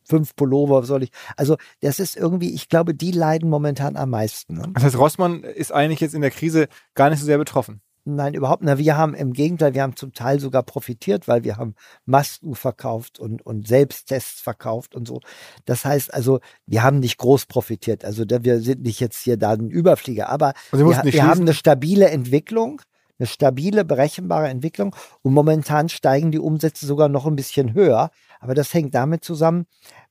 fünf Pullover, was soll ich? Also das ist irgendwie, ich glaube, die leiden momentan am meisten. Ne? Das heißt, Rossmann ist eigentlich jetzt in der Krise gar nicht so sehr betroffen. Nein, überhaupt nicht. Wir haben im Gegenteil, wir haben zum Teil sogar profitiert, weil wir haben Masken verkauft und, und Selbsttests verkauft und so. Das heißt also, wir haben nicht groß profitiert. Also wir sind nicht jetzt hier da ein Überflieger, aber wir, wir haben eine stabile Entwicklung eine stabile, berechenbare Entwicklung. Und momentan steigen die Umsätze sogar noch ein bisschen höher. Aber das hängt damit zusammen,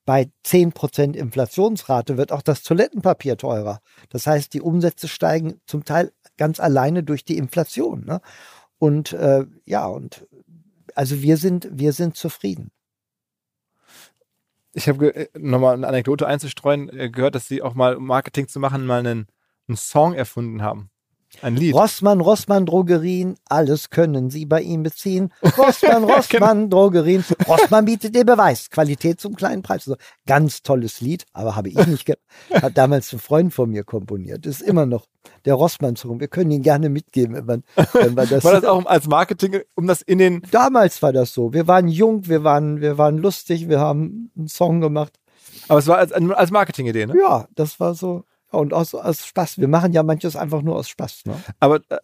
bei 10% Inflationsrate wird auch das Toilettenpapier teurer. Das heißt, die Umsätze steigen zum Teil ganz alleine durch die Inflation. Ne? Und äh, ja, und also wir sind, wir sind zufrieden. Ich habe äh, nochmal eine Anekdote einzustreuen, äh, gehört, dass Sie auch mal, um Marketing zu machen, mal einen, einen Song erfunden haben. Ein Lied. Rossmann, Rossmann Drogerien, alles können Sie bei ihm beziehen. Rossmann, Rossmann Drogerien. Rossmann bietet den Beweis. Qualität zum kleinen Preis. Also, ganz tolles Lied, aber habe ich nicht. Hat damals ein Freund von mir komponiert. Ist immer noch der Rossmann-Song. Wir können ihn gerne mitgeben, wenn, man, wenn man das. war das auch als Marketing, um das in den. Damals war das so. Wir waren jung, wir waren, wir waren lustig, wir haben einen Song gemacht. Aber es war als, als Marketing-Idee, ne? Ja, das war so. Und aus, aus Spaß. Wir machen ja manches einfach nur aus Spaß. Ne? Aber äh,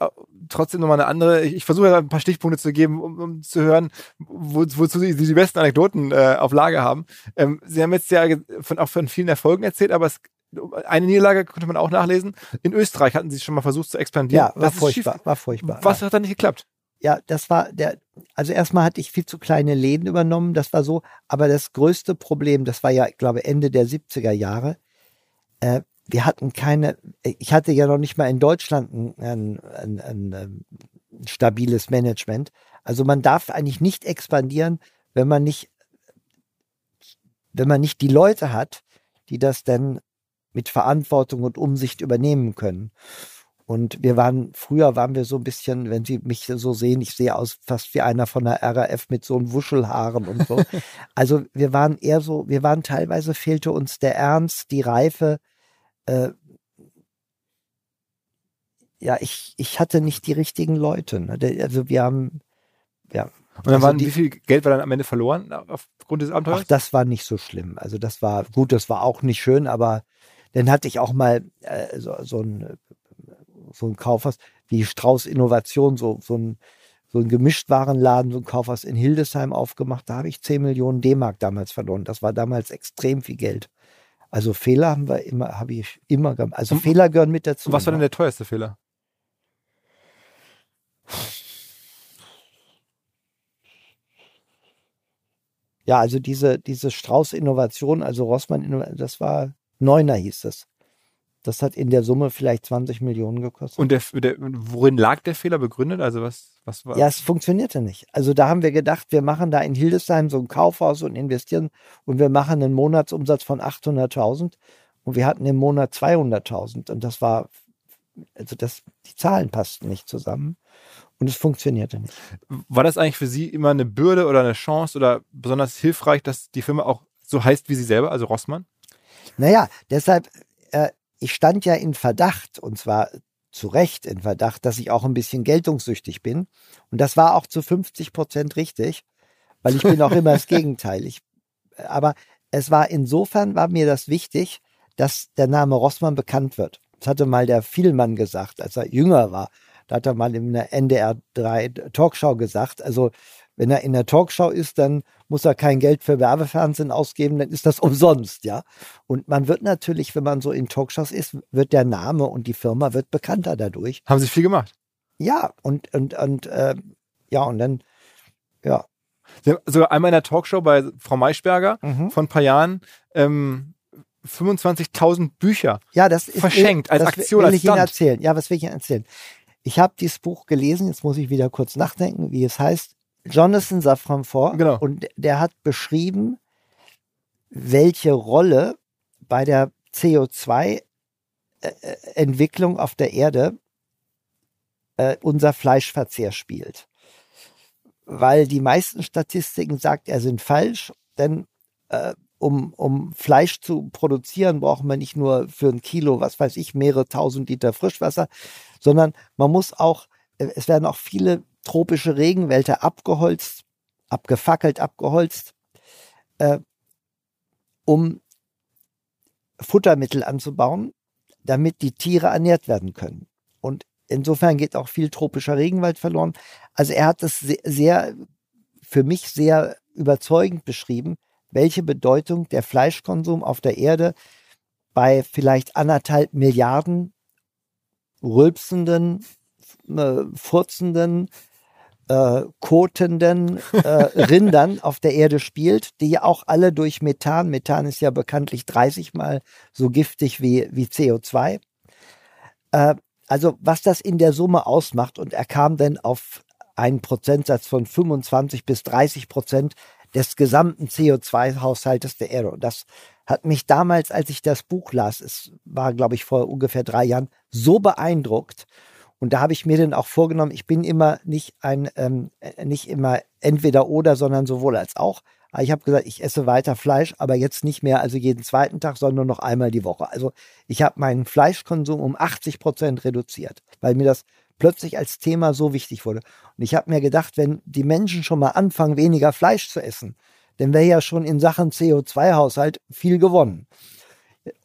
trotzdem nochmal eine andere. Ich, ich versuche ein paar Stichpunkte zu geben, um, um zu hören, wo, wozu Sie die besten Anekdoten äh, auf Lage haben. Ähm, Sie haben jetzt ja von, auch von vielen Erfolgen erzählt, aber es, eine Niederlage konnte man auch nachlesen. In Österreich hatten Sie schon mal versucht zu expandieren. Ja, war das furchtbar. War furchtbar. Was hat da nicht geklappt? Ja, das war der, also erstmal hatte ich viel zu kleine Läden übernommen, das war so, aber das größte Problem, das war ja, ich glaube, Ende der 70er Jahre, äh, wir hatten keine, ich hatte ja noch nicht mal in Deutschland ein, ein, ein, ein, ähm, stabiles Management. Also man darf eigentlich nicht expandieren, wenn man nicht, wenn man nicht die Leute hat, die das dann mit Verantwortung und Umsicht übernehmen können. Und wir waren, früher waren wir so ein bisschen, wenn Sie mich so sehen, ich sehe aus fast wie einer von der RAF mit so einem Wuschelhaaren und so. Also wir waren eher so, wir waren teilweise fehlte uns der Ernst, die Reife, äh, ja, ich, ich hatte nicht die richtigen Leute. Ne? Also wir haben, ja. Und dann also waren, die, wie viel Geld war dann am Ende verloren aufgrund des Abenteuers? Ach, das war nicht so schlimm. Also das war, gut, das war auch nicht schön, aber dann hatte ich auch mal äh, so, so ein so ein Kaufhaus wie Strauß Innovation, so, so ein, so ein Gemischtwarenladen, so ein Kaufhaus in Hildesheim aufgemacht. Da habe ich 10 Millionen D-Mark damals verloren. Das war damals extrem viel Geld. Also Fehler haben wir immer, habe ich immer gemacht. Also Und, Fehler gehören mit dazu. Was war denn der teuerste Fehler? Ja, also diese, diese Strauß-Innovation, also Rossmann, das war Neuner hieß es. Das hat in der Summe vielleicht 20 Millionen gekostet. Und der, der, worin lag der Fehler begründet? Also was, was war? Ja, es funktionierte nicht. Also da haben wir gedacht, wir machen da in Hildesheim so ein Kaufhaus und investieren und wir machen einen Monatsumsatz von 800.000 und wir hatten im Monat 200.000 und das war, also das, die Zahlen passten nicht zusammen und es funktionierte nicht. War das eigentlich für Sie immer eine Bürde oder eine Chance oder besonders hilfreich, dass die Firma auch so heißt wie sie selber, also Rossmann? Naja, deshalb, äh, ich stand ja in Verdacht, und zwar zu Recht in Verdacht, dass ich auch ein bisschen geltungssüchtig bin. Und das war auch zu 50 Prozent richtig, weil ich bin auch immer das Gegenteil. Ich, aber es war insofern, war mir das wichtig, dass der Name Rossmann bekannt wird. Das hatte mal der Vielmann gesagt, als er jünger war. Da hat er mal in der NDR 3 Talkshow gesagt, also wenn er in der Talkshow ist, dann muss er kein Geld für Werbefernsehen ausgeben, dann ist das umsonst, ja. Und man wird natürlich, wenn man so in Talkshows ist, wird der Name und die Firma wird bekannter dadurch. Haben Sie viel gemacht? Ja, und, und, und, äh, ja, und dann, ja. Sie haben sogar einmal in der Talkshow bei Frau Maischberger mhm. vor ein paar Jahren ähm, 25.000 Bücher ja, das ist, verschenkt als das Aktion. Will als ich Ihnen erzählen. Ja, was will ich Ihnen erzählen? Ich habe dieses Buch gelesen, jetzt muss ich wieder kurz nachdenken, wie es heißt. Jonathan Safran vor. Genau. Und der hat beschrieben, welche Rolle bei der CO2-Entwicklung äh, auf der Erde äh, unser Fleischverzehr spielt. Weil die meisten Statistiken, sagt er, sind falsch, denn äh, um, um Fleisch zu produzieren, braucht man nicht nur für ein Kilo, was weiß ich, mehrere tausend Liter Frischwasser, sondern man muss auch, äh, es werden auch viele tropische Regenwälder abgeholzt, abgefackelt, abgeholzt, äh, um Futtermittel anzubauen, damit die Tiere ernährt werden können. Und insofern geht auch viel tropischer Regenwald verloren. Also er hat das sehr, für mich sehr überzeugend beschrieben, welche Bedeutung der Fleischkonsum auf der Erde bei vielleicht anderthalb Milliarden rülpsenden, äh, furzenden, äh, kotenden äh, Rindern auf der Erde spielt, die ja auch alle durch Methan, Methan ist ja bekanntlich 30 mal so giftig wie, wie CO2. Äh, also was das in der Summe ausmacht und er kam dann auf einen Prozentsatz von 25 bis 30 Prozent des gesamten CO2-Haushaltes der Erde. Und das hat mich damals, als ich das Buch las, es war, glaube ich, vor ungefähr drei Jahren, so beeindruckt. Und da habe ich mir dann auch vorgenommen, ich bin immer nicht ein, ähm, äh, nicht immer entweder oder, sondern sowohl als auch. Aber ich habe gesagt, ich esse weiter Fleisch, aber jetzt nicht mehr also jeden zweiten Tag, sondern nur noch einmal die Woche. Also ich habe meinen Fleischkonsum um 80 Prozent reduziert, weil mir das plötzlich als Thema so wichtig wurde. Und ich habe mir gedacht, wenn die Menschen schon mal anfangen, weniger Fleisch zu essen, dann wäre ja schon in Sachen CO2-Haushalt viel gewonnen.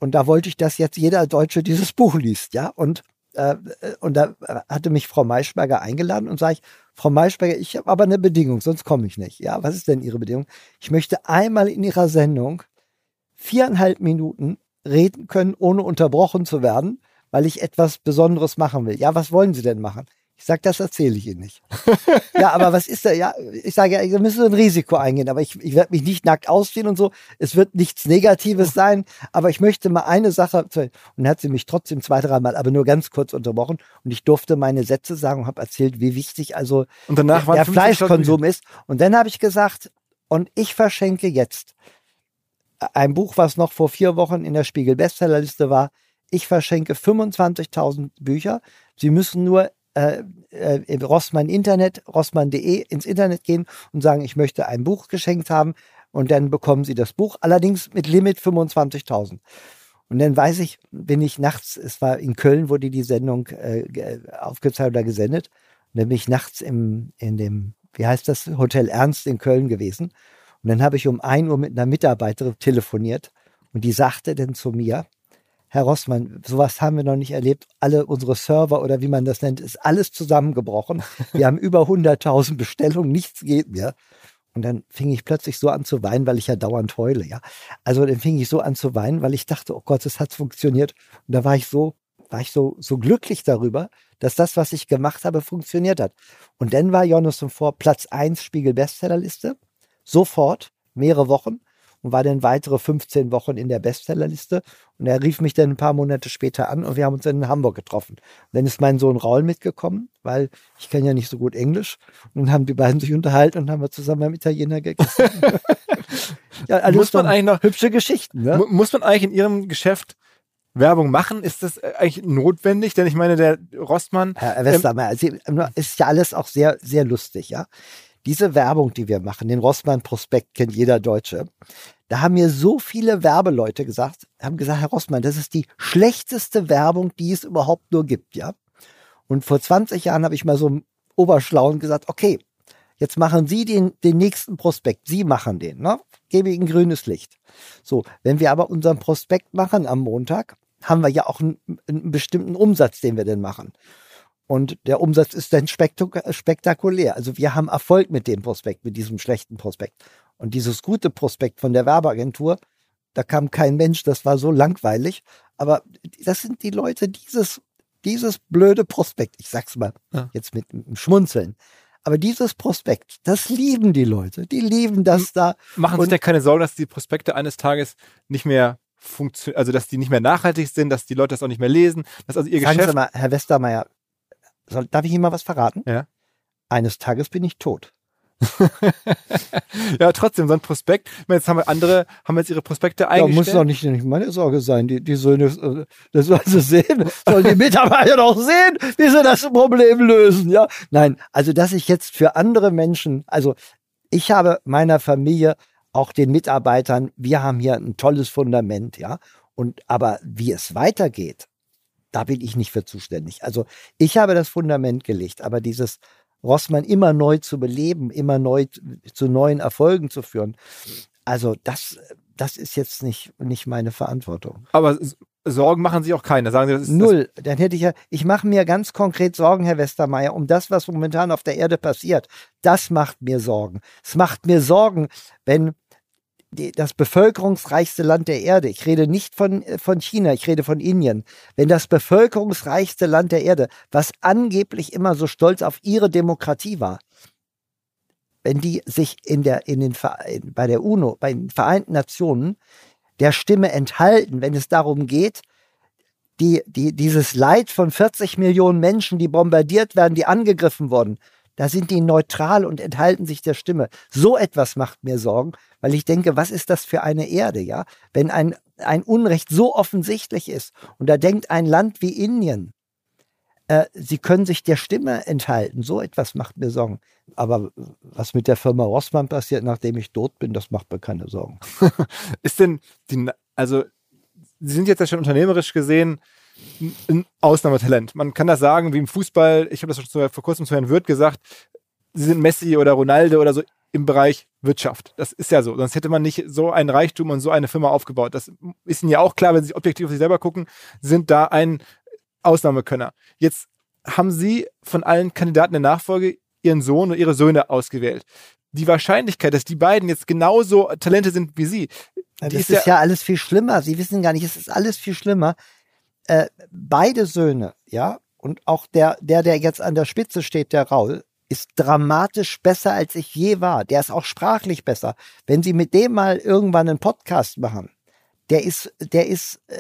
Und da wollte ich, dass jetzt jeder Deutsche dieses Buch liest, ja. Und, äh, und da hatte mich Frau Maischberger eingeladen und sage ich, Frau Maischberger, ich habe aber eine Bedingung, sonst komme ich nicht. Ja, was ist denn Ihre Bedingung? Ich möchte einmal in Ihrer Sendung viereinhalb Minuten reden können, ohne unterbrochen zu werden weil ich etwas Besonderes machen will. Ja, was wollen Sie denn machen? Ich sage, das erzähle ich Ihnen nicht. ja, aber was ist da? Ja, ich sage, ja, da müssen Sie ein Risiko eingehen, aber ich, ich werde mich nicht nackt ausziehen und so. Es wird nichts Negatives sein, aber ich möchte mal eine Sache. Und dann hat sie mich trotzdem zwei, dreimal, aber nur ganz kurz unterbrochen und ich durfte meine Sätze sagen und habe erzählt, wie wichtig also und danach der, der Fleischkonsum ist. Und dann habe ich gesagt, und ich verschenke jetzt ein Buch, was noch vor vier Wochen in der Spiegel Bestsellerliste war, ich verschenke 25.000 Bücher. Sie müssen nur äh, äh, Rossmann Internet, rossmann.de ins Internet gehen und sagen, ich möchte ein Buch geschenkt haben und dann bekommen Sie das Buch, allerdings mit Limit 25.000. Und dann weiß ich, bin ich nachts, es war in Köln, wurde die Sendung äh, aufgezeichnet oder gesendet, und dann bin ich nachts im, in dem, wie heißt das, Hotel Ernst in Köln gewesen. Und dann habe ich um ein Uhr mit einer Mitarbeiterin telefoniert und die sagte dann zu mir, Herr Rossmann, sowas haben wir noch nicht erlebt. Alle unsere Server oder wie man das nennt, ist alles zusammengebrochen. Wir haben über 100.000 Bestellungen, nichts geht mehr. Und dann fing ich plötzlich so an zu weinen, weil ich ja dauernd heule, ja. Also dann fing ich so an zu weinen, weil ich dachte, oh Gott, es hat funktioniert. Und da war ich so, war ich so, so glücklich darüber, dass das, was ich gemacht habe, funktioniert hat. Und dann war Jonas vor Platz 1 Spiegel Bestsellerliste. Sofort, mehrere Wochen und war dann weitere 15 Wochen in der Bestsellerliste. Und er rief mich dann ein paar Monate später an und wir haben uns dann in Hamburg getroffen. Und dann ist mein Sohn Raul mitgekommen, weil ich kann ja nicht so gut Englisch. Und dann haben die beiden sich unterhalten und haben wir zusammen beim Italiener gegessen. ja, alles muss man eigentlich noch hübsche Geschichten. Ne? Muss man eigentlich in Ihrem Geschäft Werbung machen? Ist das äh, eigentlich notwendig? Denn ich meine, der Rossmann. Herr Westermeier, ähm, ist ja alles auch sehr, sehr lustig, ja. Diese Werbung, die wir machen, den Rossmann-Prospekt kennt jeder Deutsche. Da haben mir so viele Werbeleute gesagt, haben gesagt, Herr Rossmann, das ist die schlechteste Werbung, die es überhaupt nur gibt, ja. Und vor 20 Jahren habe ich mal so oberschlauen gesagt, okay, jetzt machen Sie den, den nächsten Prospekt. Sie machen den, ne? Gebe Ihnen grünes Licht. So, wenn wir aber unseren Prospekt machen am Montag, haben wir ja auch einen, einen bestimmten Umsatz, den wir denn machen. Und der Umsatz ist dann spektakulär. Also wir haben Erfolg mit dem Prospekt, mit diesem schlechten Prospekt. Und dieses gute Prospekt von der Werbeagentur, da kam kein Mensch, das war so langweilig. Aber das sind die Leute, dieses, dieses blöde Prospekt, ich sag's mal ja. jetzt mit, mit Schmunzeln. Aber dieses Prospekt, das lieben die Leute. Die lieben das da. Machen sich ja keine Sorgen, dass die Prospekte eines Tages nicht mehr funktionieren, also dass die nicht mehr nachhaltig sind, dass die Leute das auch nicht mehr lesen, dass also ihr Sagen Geschäft. Sie mal, Herr Westermeier, soll, darf ich Ihnen mal was verraten? Ja. Eines Tages bin ich tot. ja, trotzdem, so ein Prospekt. Meine, jetzt haben wir andere, haben jetzt ihre Prospekte eingestellt. Ja, muss doch nicht, nicht meine Sorge sein. Die, die Söhne, äh, das sollen sie sehen. Sollen die Mitarbeiter doch sehen, wie sie das Problem lösen, ja? Nein, also, dass ich jetzt für andere Menschen, also, ich habe meiner Familie, auch den Mitarbeitern, wir haben hier ein tolles Fundament, ja? Und, aber wie es weitergeht, da bin ich nicht für zuständig. Also ich habe das Fundament gelegt, aber dieses Rossmann immer neu zu beleben, immer neu zu neuen Erfolgen zu führen, also das, das ist jetzt nicht, nicht meine Verantwortung. Aber Sorgen machen Sie auch keine. Sagen Sie, das ist Null. Dann hätte ich ja, ich mache mir ganz konkret Sorgen, Herr Westermeier, um das, was momentan auf der Erde passiert. Das macht mir Sorgen. Es macht mir Sorgen, wenn das bevölkerungsreichste Land der Erde, ich rede nicht von, äh, von China, ich rede von Indien, wenn das bevölkerungsreichste Land der Erde, was angeblich immer so stolz auf ihre Demokratie war, wenn die sich in der, in den, bei der UNO, bei den Vereinten Nationen der Stimme enthalten, wenn es darum geht, die, die, dieses Leid von 40 Millionen Menschen, die bombardiert werden, die angegriffen wurden, da sind die neutral und enthalten sich der Stimme. So etwas macht mir Sorgen, weil ich denke, was ist das für eine Erde, ja? Wenn ein, ein Unrecht so offensichtlich ist und da denkt ein Land wie Indien, äh, sie können sich der Stimme enthalten. So etwas macht mir Sorgen. Aber was mit der Firma Rossmann passiert, nachdem ich tot bin, das macht mir keine Sorgen. ist denn die, also Sie sind jetzt ja schon unternehmerisch gesehen ein Ausnahmetalent. Man kann das sagen, wie im Fußball, ich habe das schon vor kurzem zu Herrn Wirth gesagt, sie sind Messi oder Ronaldo oder so im Bereich Wirtschaft. Das ist ja so. Sonst hätte man nicht so ein Reichtum und so eine Firma aufgebaut. Das ist Ihnen ja auch klar, wenn Sie objektiv auf sich selber gucken, sind da ein Ausnahmekönner. Jetzt haben Sie von allen Kandidaten der Nachfolge Ihren Sohn und Ihre Söhne ausgewählt. Die Wahrscheinlichkeit, dass die beiden jetzt genauso Talente sind wie Sie. Das ist, ist ja, ja alles viel schlimmer. Sie wissen gar nicht, es ist alles viel schlimmer äh, beide Söhne, ja, und auch der, der, der jetzt an der Spitze steht, der Raul, ist dramatisch besser, als ich je war. Der ist auch sprachlich besser. Wenn Sie mit dem mal irgendwann einen Podcast machen, der ist, der ist, äh,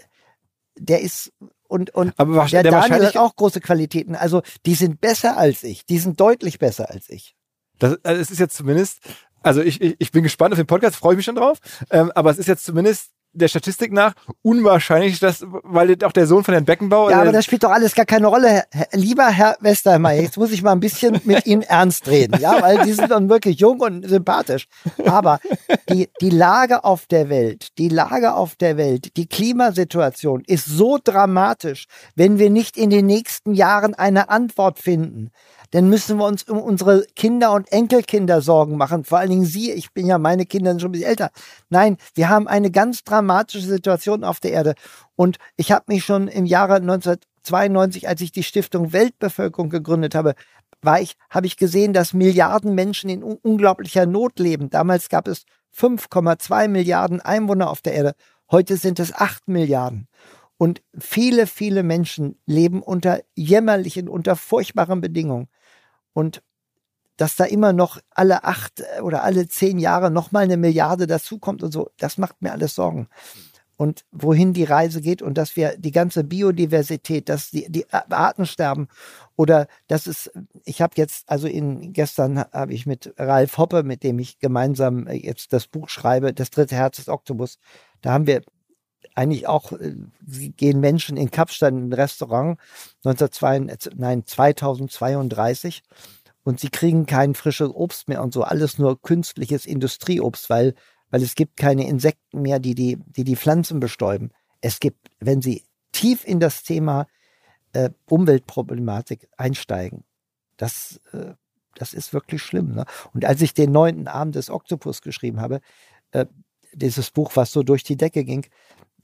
der ist und, und Aber der, der Daniel hat auch große Qualitäten. Also die sind besser als ich. Die sind deutlich besser als ich. Das, also es ist jetzt zumindest, also ich, ich, ich bin gespannt auf den Podcast, freue mich schon drauf. Ähm, aber es ist jetzt zumindest der Statistik nach unwahrscheinlich, dass, weil auch der Sohn von Herrn Beckenbauer. Ja, aber das spielt doch alles gar keine Rolle. Lieber Herr Westermeier, jetzt muss ich mal ein bisschen mit Ihnen ernst reden, ja, weil die sind dann wirklich jung und sympathisch. Aber die, die Lage auf der Welt, die Lage auf der Welt, die Klimasituation ist so dramatisch, wenn wir nicht in den nächsten Jahren eine Antwort finden dann müssen wir uns um unsere Kinder und Enkelkinder Sorgen machen. Vor allen Dingen Sie, ich bin ja meine Kinder schon ein bisschen älter. Nein, wir haben eine ganz dramatische Situation auf der Erde. Und ich habe mich schon im Jahre 1992, als ich die Stiftung Weltbevölkerung gegründet habe, war ich, habe ich gesehen, dass Milliarden Menschen in unglaublicher Not leben. Damals gab es 5,2 Milliarden Einwohner auf der Erde. Heute sind es 8 Milliarden. Und viele, viele Menschen leben unter jämmerlichen, unter furchtbaren Bedingungen. Und dass da immer noch alle acht äh, oder alle zehn Jahre nochmal eine Milliarde dazukommt und so, das macht mir alles Sorgen. Und wohin die Reise geht und dass wir die ganze Biodiversität, dass die, die Arten sterben oder dass es, ich habe jetzt, also in, gestern habe ich mit Ralf Hoppe, mit dem ich gemeinsam äh, jetzt das Buch schreibe, das dritte Herz des Oktopus, da haben wir eigentlich auch, äh, gehen Menschen in Kapstadt in ein Restaurant 1932, nein, 2032 und sie kriegen kein frisches Obst mehr und so, alles nur künstliches Industrieobst, weil, weil es gibt keine Insekten mehr, die die, die, die Pflanzen bestäuben. Es gibt, wenn sie tief in das Thema äh, Umweltproblematik einsteigen, das, äh, das ist wirklich schlimm. Ne? Und als ich den neunten Abend des Oktopus geschrieben habe, äh, dieses Buch, was so durch die Decke ging,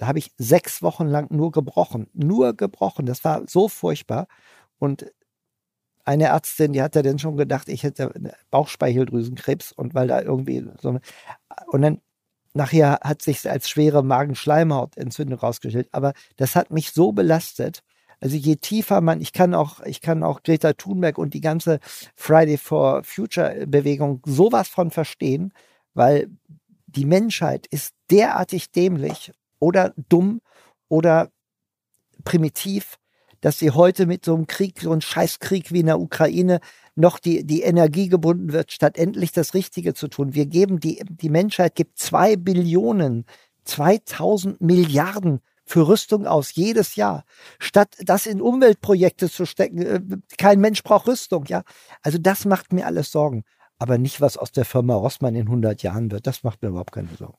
da habe ich sechs Wochen lang nur gebrochen, nur gebrochen. Das war so furchtbar. Und eine Ärztin, die hat ja dann schon gedacht, ich hätte Bauchspeicheldrüsenkrebs und weil da irgendwie so und dann nachher hat sich als schwere Magenschleimhautentzündung rausgestellt. Aber das hat mich so belastet. Also je tiefer man, ich kann auch, ich kann auch Greta Thunberg und die ganze Friday for Future Bewegung sowas von verstehen, weil die Menschheit ist derartig dämlich oder dumm oder primitiv, dass sie heute mit so einem Krieg, so einem Scheißkrieg wie in der Ukraine, noch die, die Energie gebunden wird, statt endlich das Richtige zu tun. Wir geben die, die Menschheit gibt zwei Billionen, 2000 Milliarden für Rüstung aus jedes Jahr, statt das in Umweltprojekte zu stecken. Äh, kein Mensch braucht Rüstung, ja. Also das macht mir alles Sorgen. Aber nicht, was aus der Firma Rossmann in 100 Jahren wird. Das macht mir überhaupt keine Sorgen.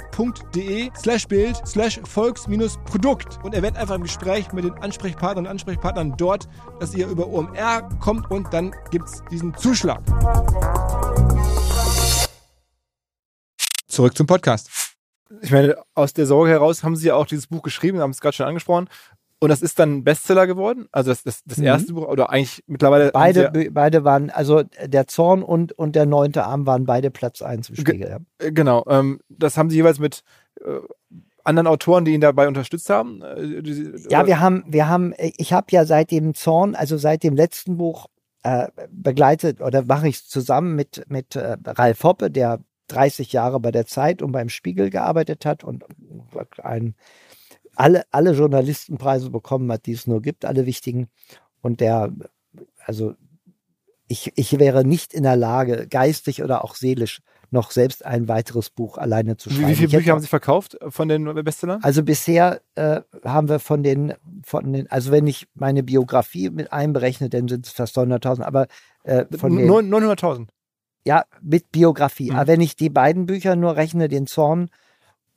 de slash Bild slash Volks-Produkt und erwähnt einfach im Gespräch mit den Ansprechpartnern und Ansprechpartnern dort, dass ihr über OMR kommt und dann gibt es diesen Zuschlag. Zurück zum Podcast. Ich meine, aus der Sorge heraus haben Sie ja auch dieses Buch geschrieben, haben es gerade schon angesprochen. Und das ist dann Bestseller geworden? Also das, das, das mhm. erste Buch oder eigentlich mittlerweile. Beide, ja beide waren, also der Zorn und, und der neunte Arm waren beide Platz 1 im Spiegel. Ja. Äh, genau. Ähm, das haben sie jeweils mit äh, anderen Autoren, die ihn dabei unterstützt haben? Äh, ja, wir haben, wir haben, ich habe ja seit dem Zorn, also seit dem letzten Buch äh, begleitet oder mache ich es zusammen mit, mit äh, Ralf Hoppe, der 30 Jahre bei der Zeit und beim Spiegel gearbeitet hat und ein alle, alle Journalistenpreise bekommen hat, die es nur gibt, alle wichtigen. Und der, also ich, ich wäre nicht in der Lage, geistig oder auch seelisch, noch selbst ein weiteres Buch alleine zu schreiben. Wie viele Bücher haben Sie verkauft von den Bestsellern? Also bisher äh, haben wir von den, von den, also wenn ich meine Biografie mit einberechne, dann sind es fast 900.000, aber äh, von 900.000? Ja, mit Biografie. Mhm. Aber wenn ich die beiden Bücher nur rechne, den Zorn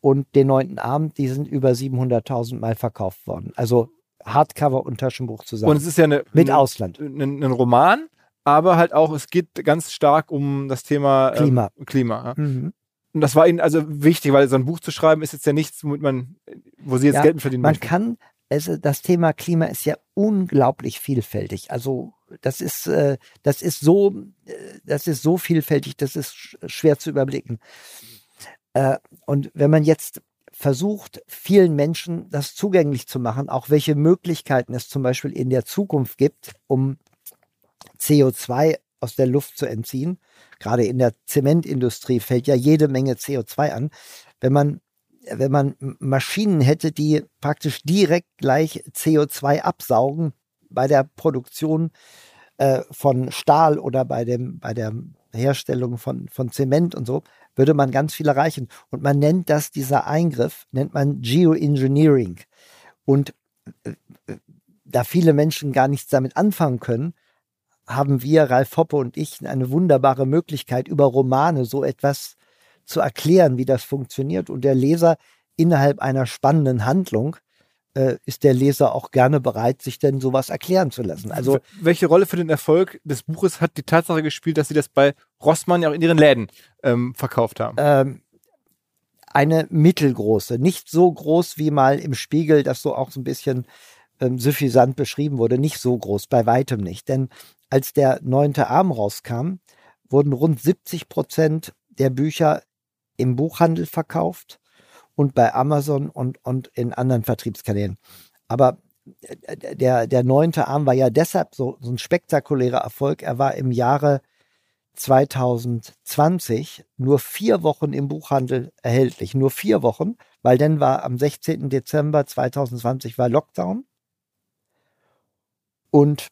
und den neunten Abend, die sind über 700.000 Mal verkauft worden. Also Hardcover und Taschenbuch zusammen. Und es ist ja eine, mit eine, Ausland. Ein, Roman, aber halt auch, es geht ganz stark um das Thema Klima. Ähm, Klima. Ja. Mhm. Und das war Ihnen also wichtig, weil so ein Buch zu schreiben ist jetzt ja nichts, womit man, wo Sie jetzt ja, Geld verdienen Man möchten. kann, also das Thema Klima ist ja unglaublich vielfältig. Also das ist, äh, das ist so, äh, das ist so vielfältig, das ist schwer zu überblicken. Äh, und wenn man jetzt versucht, vielen Menschen das zugänglich zu machen, auch welche Möglichkeiten es zum Beispiel in der Zukunft gibt, um CO2 aus der Luft zu entziehen. Gerade in der Zementindustrie fällt ja jede Menge CO2 an. Wenn man, wenn man Maschinen hätte, die praktisch direkt gleich CO2 absaugen bei der Produktion äh, von Stahl oder bei, dem, bei der Herstellung von, von Zement und so, würde man ganz viel erreichen. Und man nennt das, dieser Eingriff, nennt man Geoengineering. Und äh, da viele Menschen gar nichts damit anfangen können, haben wir, Ralf Hoppe und ich, eine wunderbare Möglichkeit, über Romane so etwas zu erklären, wie das funktioniert. Und der Leser innerhalb einer spannenden Handlung äh, ist der Leser auch gerne bereit, sich denn sowas erklären zu lassen. Also welche Rolle für den Erfolg des Buches hat die Tatsache gespielt, dass Sie das bei Rossmann ja auch in Ihren Läden ähm, verkauft haben? Ähm, eine mittelgroße, nicht so groß wie mal im Spiegel, das so auch so ein bisschen ähm, suffisant beschrieben wurde, nicht so groß, bei weitem nicht. Denn als der neunte Arm rauskam, wurden rund 70 Prozent der Bücher im Buchhandel verkauft und bei Amazon und, und in anderen Vertriebskanälen. Aber äh, der, der neunte Arm war ja deshalb so, so ein spektakulärer Erfolg. Er war im Jahre 2020 nur vier Wochen im Buchhandel erhältlich. Nur vier Wochen, weil dann war am 16. Dezember 2020 war Lockdown. Und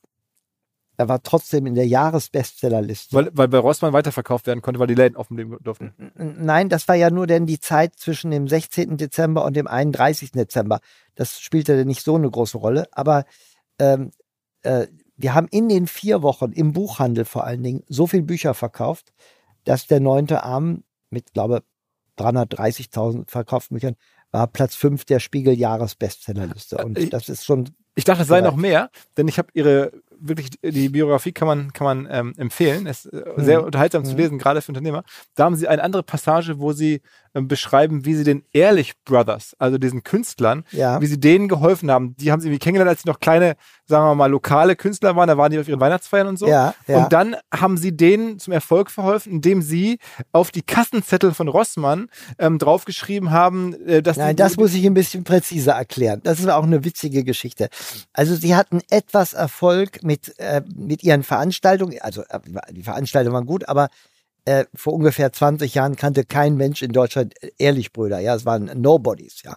er war trotzdem in der Jahresbestsellerliste. Weil, weil bei Rossmann weiterverkauft werden konnte, weil die Läden offen durften. Nein, das war ja nur denn die Zeit zwischen dem 16. Dezember und dem 31. Dezember. Das spielte nicht so eine große Rolle. Aber ähm, äh, wir haben in den vier Wochen im Buchhandel vor allen Dingen so viele Bücher verkauft, dass der neunte Arm mit, glaube 330.000 verkauften Büchern war Platz 5 der Spiegel-Jahresbestsellerliste. Und äh, das ist schon. Ich dachte, es sei noch mehr, denn ich habe ihre wirklich die Biografie kann man, kann man ähm, empfehlen. Es ist äh, sehr mhm. unterhaltsam mhm. zu lesen, gerade für Unternehmer. Da haben sie eine andere Passage, wo sie beschreiben, wie sie den Ehrlich Brothers, also diesen Künstlern, ja. wie sie denen geholfen haben. Die haben sie irgendwie kennengelernt, als sie noch kleine, sagen wir mal, lokale Künstler waren. Da waren die auf ihren Weihnachtsfeiern und so. Ja, ja. Und dann haben sie denen zum Erfolg verholfen, indem sie auf die Kassenzettel von Rossmann ähm, draufgeschrieben haben, äh, dass Nein, das muss ich ein bisschen präziser erklären. Das ist auch eine witzige Geschichte. Also sie hatten etwas Erfolg mit, äh, mit ihren Veranstaltungen. Also äh, die Veranstaltungen waren gut, aber äh, vor ungefähr 20 Jahren kannte kein Mensch in Deutschland Ehrlichbrüder. Ja, es waren Nobodies, ja.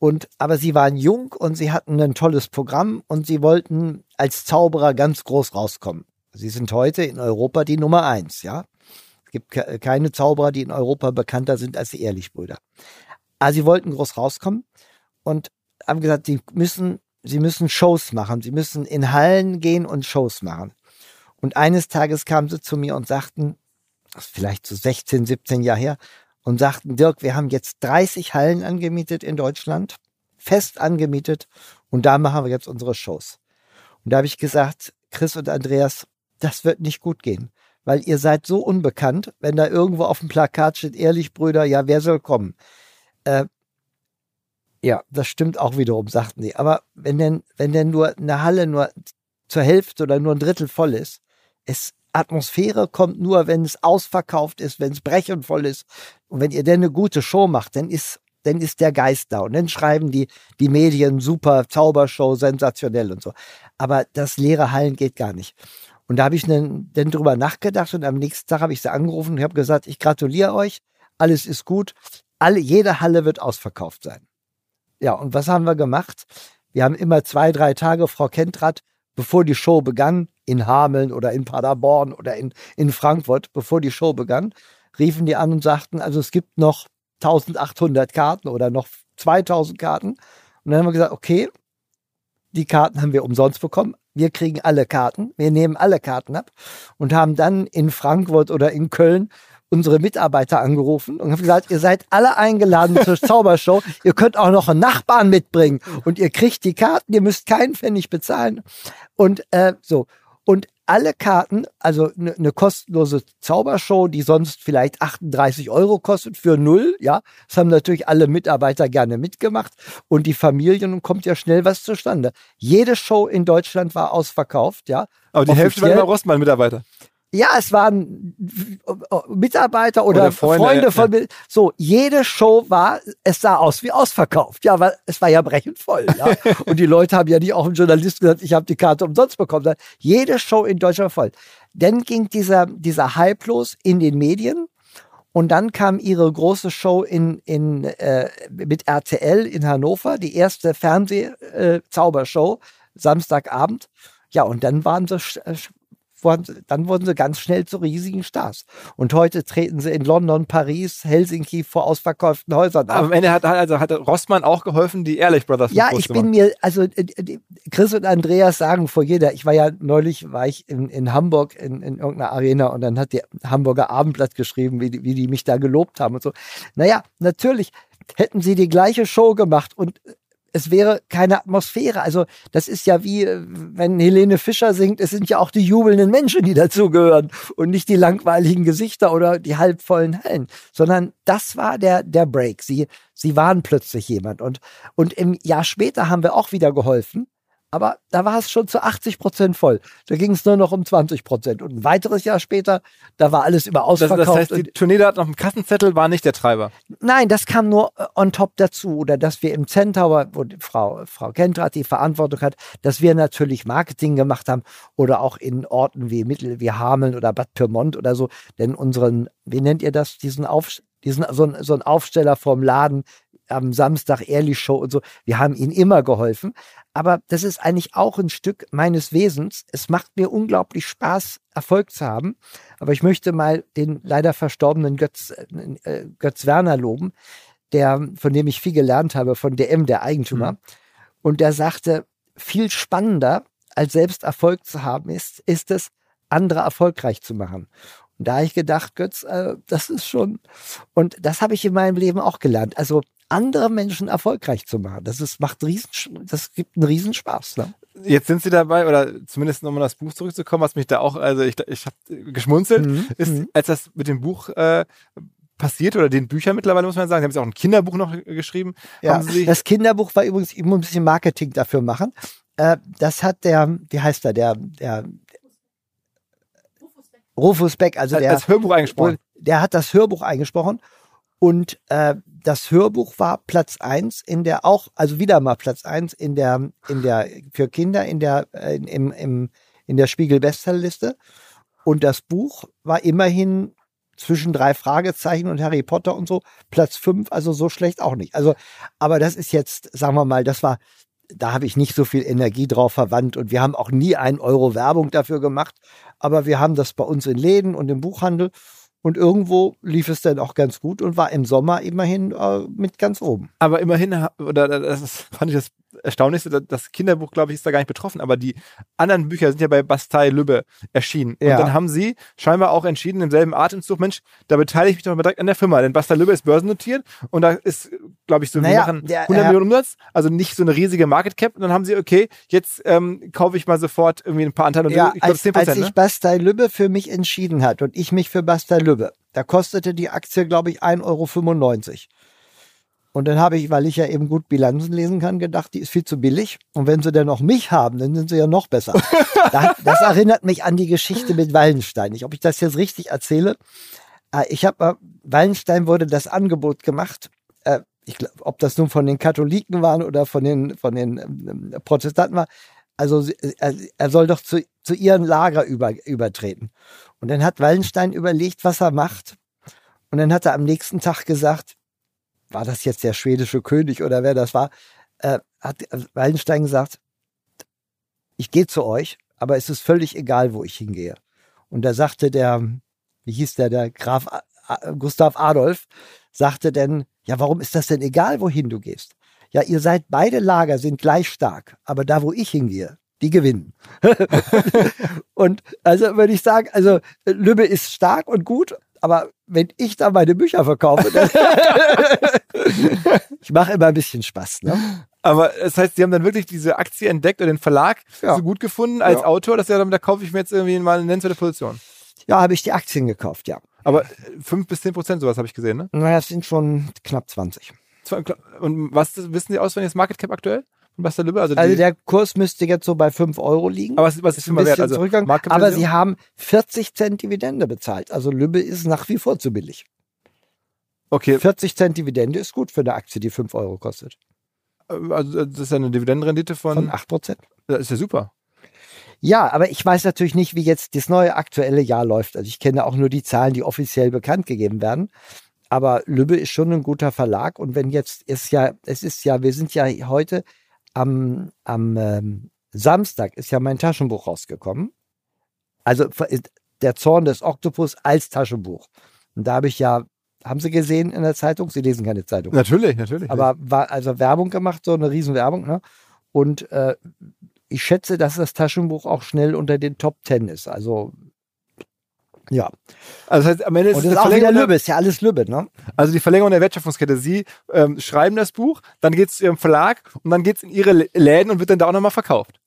Und, aber sie waren jung und sie hatten ein tolles Programm und sie wollten als Zauberer ganz groß rauskommen. Sie sind heute in Europa die Nummer eins, ja. Es gibt ke keine Zauberer, die in Europa bekannter sind als die Ehrlichbrüder. Aber sie wollten groß rauskommen und haben gesagt, sie müssen, sie müssen Shows machen. Sie müssen in Hallen gehen und Shows machen. Und eines Tages kamen sie zu mir und sagten, vielleicht so 16, 17 Jahre her, und sagten, Dirk, wir haben jetzt 30 Hallen angemietet in Deutschland, fest angemietet, und da machen wir jetzt unsere Shows. Und da habe ich gesagt, Chris und Andreas, das wird nicht gut gehen, weil ihr seid so unbekannt, wenn da irgendwo auf dem Plakat steht, ehrlich Brüder, ja, wer soll kommen? Äh, ja, das stimmt auch wiederum, sagten die. Aber wenn denn, wenn denn nur eine Halle nur zur Hälfte oder nur ein Drittel voll ist, es Atmosphäre kommt nur, wenn es ausverkauft ist, wenn es brechend voll ist. Und wenn ihr denn eine gute Show macht, dann ist, dann ist der Geist da. Und dann schreiben die, die Medien super, Zaubershow, sensationell und so. Aber das leere Hallen geht gar nicht. Und da habe ich dann, dann drüber nachgedacht und am nächsten Tag habe ich sie angerufen und habe gesagt, ich gratuliere euch, alles ist gut, alle, jede Halle wird ausverkauft sein. Ja, und was haben wir gemacht? Wir haben immer zwei, drei Tage, Frau Kentrat, bevor die Show begann, in Hameln oder in Paderborn oder in, in Frankfurt, bevor die Show begann, riefen die an und sagten, also es gibt noch 1800 Karten oder noch 2000 Karten. Und dann haben wir gesagt, okay, die Karten haben wir umsonst bekommen. Wir kriegen alle Karten. Wir nehmen alle Karten ab und haben dann in Frankfurt oder in Köln unsere Mitarbeiter angerufen und haben gesagt, ihr seid alle eingeladen zur Zaubershow. Ihr könnt auch noch einen Nachbarn mitbringen und ihr kriegt die Karten. Ihr müsst keinen Pfennig bezahlen. Und äh, so. Und alle Karten, also eine ne kostenlose Zaubershow, die sonst vielleicht 38 Euro kostet für null, ja, das haben natürlich alle Mitarbeiter gerne mitgemacht und die Familien und kommt ja schnell was zustande. Jede Show in Deutschland war ausverkauft, ja. Aber die. Hälfte waren immer Rossmann-Mitarbeiter. Ja, es waren Mitarbeiter oder, oder Freunde, Freunde, von mir. So, jede Show war, es sah aus wie ausverkauft. Ja, weil es war ja brechend voll. Ja? Und die Leute haben ja nicht auch einen Journalist gesagt, ich habe die Karte umsonst bekommen. Jede Show in Deutschland voll. Dann ging dieser, dieser Hype los in den Medien. Und dann kam ihre große Show in, in, äh, mit RTL in Hannover, die erste Fernseh-Zaubershow, äh, Samstagabend. Ja, und dann waren sie wurden, dann wurden sie ganz schnell zu riesigen Stars. Und heute treten sie in London, Paris, Helsinki vor ausverkauften Häusern auf. Am Ende hat, also hat Rossmann auch geholfen, die Ehrlich Brothers Ja, ich bin mir, also äh, äh, Chris und Andreas sagen vor jeder, ich war ja neulich, war ich in, in Hamburg in, in irgendeiner Arena und dann hat die Hamburger Abendblatt geschrieben, wie die, wie die mich da gelobt haben und so. Naja, natürlich hätten sie die gleiche Show gemacht und es wäre keine Atmosphäre. Also das ist ja wie, äh, wenn Helene Fischer singt, es sind ja auch die jubelnden Menschen, die dazugehören und nicht die langweiligen Gesichter oder die halbvollen Hallen, sondern das war der, der Break. Sie, sie waren plötzlich jemand und, und im Jahr später haben wir auch wieder geholfen. Aber da war es schon zu 80 Prozent voll. Da ging es nur noch um 20 Prozent. Und ein weiteres Jahr später, da war alles Das, ausverkauft. das heißt, und- die Tournee da auf dem Kassenzettel war nicht der Treiber. Nein, das kam nur äh, on top dazu. Oder dass wir im Centaur, wo Frau, Frau Kentrat die Verantwortung hat, dass wir natürlich Marketing gemacht haben oder auch in Orten wie Mittel, wie Hameln oder Bad Pyrmont oder so. Denn unseren, wie nennt ihr das, diesen Auf, diesen, so, ein, so ein Aufsteller vorm Laden am Samstag Ehrlich Show und so. Wir haben ihnen immer geholfen. Aber das ist eigentlich auch ein Stück meines Wesens. Es macht mir unglaublich Spaß, Erfolg zu haben. Aber ich möchte mal den leider verstorbenen Götz, äh, Götz Werner loben, der, von dem ich viel gelernt habe, von DM, der Eigentümer. Mhm. Und der sagte, viel spannender als selbst Erfolg zu haben ist, ist es, andere erfolgreich zu machen. Und da habe ich gedacht, Götz, äh, das ist schon, und das habe ich in meinem Leben auch gelernt. Also andere Menschen erfolgreich zu machen, das ist, macht riesen, das gibt einen Riesenspaß. Ne? Jetzt sind sie dabei, oder zumindest nochmal das Buch zurückzukommen, was mich da auch, also ich, ich habe geschmunzelt, Mhm, ist, mhm. als das mit dem Buch äh, passiert, oder den Büchern mittlerweile, muss man sagen, sie haben jetzt auch ein Kinderbuch noch geschrieben. Ja, das Kinderbuch war übrigens, ich muss ein bisschen Marketing dafür machen. Äh, das hat der, wie heißt er, der, der Rufus Beck, also der, als Hörbuch eingesprochen. der hat das Hörbuch eingesprochen und äh, das Hörbuch war Platz eins in der auch, also wieder mal Platz eins in der, in der, für Kinder in der, äh, im, im, in der Spiegel Bestsellerliste. Und das Buch war immerhin zwischen drei Fragezeichen und Harry Potter und so Platz fünf, also so schlecht auch nicht. Also, aber das ist jetzt, sagen wir mal, das war, da habe ich nicht so viel Energie drauf verwandt und wir haben auch nie einen Euro Werbung dafür gemacht, aber wir haben das bei uns in Läden und im Buchhandel und irgendwo lief es dann auch ganz gut und war im Sommer immerhin äh, mit ganz oben. Aber immerhin, oder das ist, fand ich das Erstaunlichste, da- das Kinderbuch, glaube ich, ist da gar nicht betroffen, aber die anderen Bücher sind ja bei Bastei Lübbe erschienen. Ja. Und dann haben sie scheinbar auch entschieden, im selben Atemzug, Mensch, da beteilige ich mich doch mal direkt an der Firma, denn Bastei Lübbe ist börsennotiert und da ist, glaube ich, so, Naja, wir machen der- 100 er- Millionen Umsatz, also nicht so eine riesige Market Cap und dann haben sie, okay, jetzt ähm, kaufe ich mal sofort irgendwie ein paar Anteile und Ja, ich glaube als, 10 als Prozent, ich ne? Bastei Lübbe für mich entschieden hat und ich mich für Bastei Lübbe, da kostete die Aktie, glaube ich, 1,95 Euro. Und dann habe ich, weil ich ja eben gut Bilanzen lesen kann, gedacht, die ist viel zu billig. Und wenn sie dann noch mich haben, dann sind sie ja noch besser. da, das erinnert mich an die Geschichte mit Wallenstein. Ich, ob ich das jetzt richtig erzähle. Äh, Ich habe, äh, Wallenstein wurde das Angebot gemacht. äh, Ich glaub, ob das nun von den Katholiken waren oder von den, von den ähm, Protestanten war. Also er, er soll doch zu, zu ihren Lager über, übertreten. Und dann hat Wallenstein überlegt, was er macht. Und dann hat er am nächsten Tag gesagt, war das jetzt der schwedische König oder wer das war, äh, hat Wallenstein gesagt, ich gehe zu euch, aber es ist völlig egal, wo ich hingehe. Und da sagte der, wie hieß der, der Graf Gustav Adolf, sagte denn, ja, warum ist das denn egal, wohin du gehst? Ja, ihr seid, beide Lager sind gleich stark, aber da, wo ich hingehe, die gewinnen. und also würde ich sagen, also Lübbe ist stark und gut, aber wenn ich da meine Bücher verkaufe, dann ich mache immer ein bisschen Spaß. Ne? Aber das heißt, sie haben dann wirklich diese Aktie entdeckt oder den Verlag Ja. so gut gefunden als Ja. Autor, dass ja, da kaufe ich mir jetzt irgendwie mal eine nennenswerte Position. Ja, habe ich die Aktien gekauft, ja. Aber 5 bis 10 Prozent, sowas habe ich gesehen, ne? Naja, es sind schon knapp 20. Und was wissen Sie auswendig das Market Cap aktuell von Basta Lübbe? Also, Also der Kurs müsste jetzt so bei 5 Euro liegen. aber was, was ist immer wert? Also. Aber sie haben 40 Cent Dividende bezahlt. Also Lübbe ist nach wie vor zu billig. okay, 40 Cent Dividende ist gut für eine Aktie, die 5 Euro kostet. also das ist eine Dividendenrendite von, Von 8 Prozent. das ist ja super. Ja, aber ich weiß natürlich nicht, wie jetzt das neue aktuelle Jahr läuft. Also ich kenne auch nur die Zahlen, die offiziell bekannt gegeben werden. Aber Lübbe ist schon ein guter Verlag. Und wenn jetzt ist ja, es ist ja, wir sind ja heute am, am ähm, Samstag ist ja mein Taschenbuch rausgekommen. Also der Zorn des Oktopus als Taschenbuch. Und da habe ich ja, haben Sie gesehen in der Zeitung? Sie lesen keine Zeitung. Natürlich, natürlich. Aber war also Werbung gemacht, so eine Riesenwerbung, ne? Und äh, ich schätze, dass das Taschenbuch auch schnell unter den Top Ten ist. Also ja. Also das heißt, am Ende ist Und es das ist auch wieder Lübbe, ist ja alles Lübbe, ne? Also die Verlängerung der Wertschöpfungskette. Sie ähm, schreiben das Buch, dann geht es zu Ihrem Verlag und dann geht es in Ihre Lä- Läden und wird dann da auch nochmal verkauft.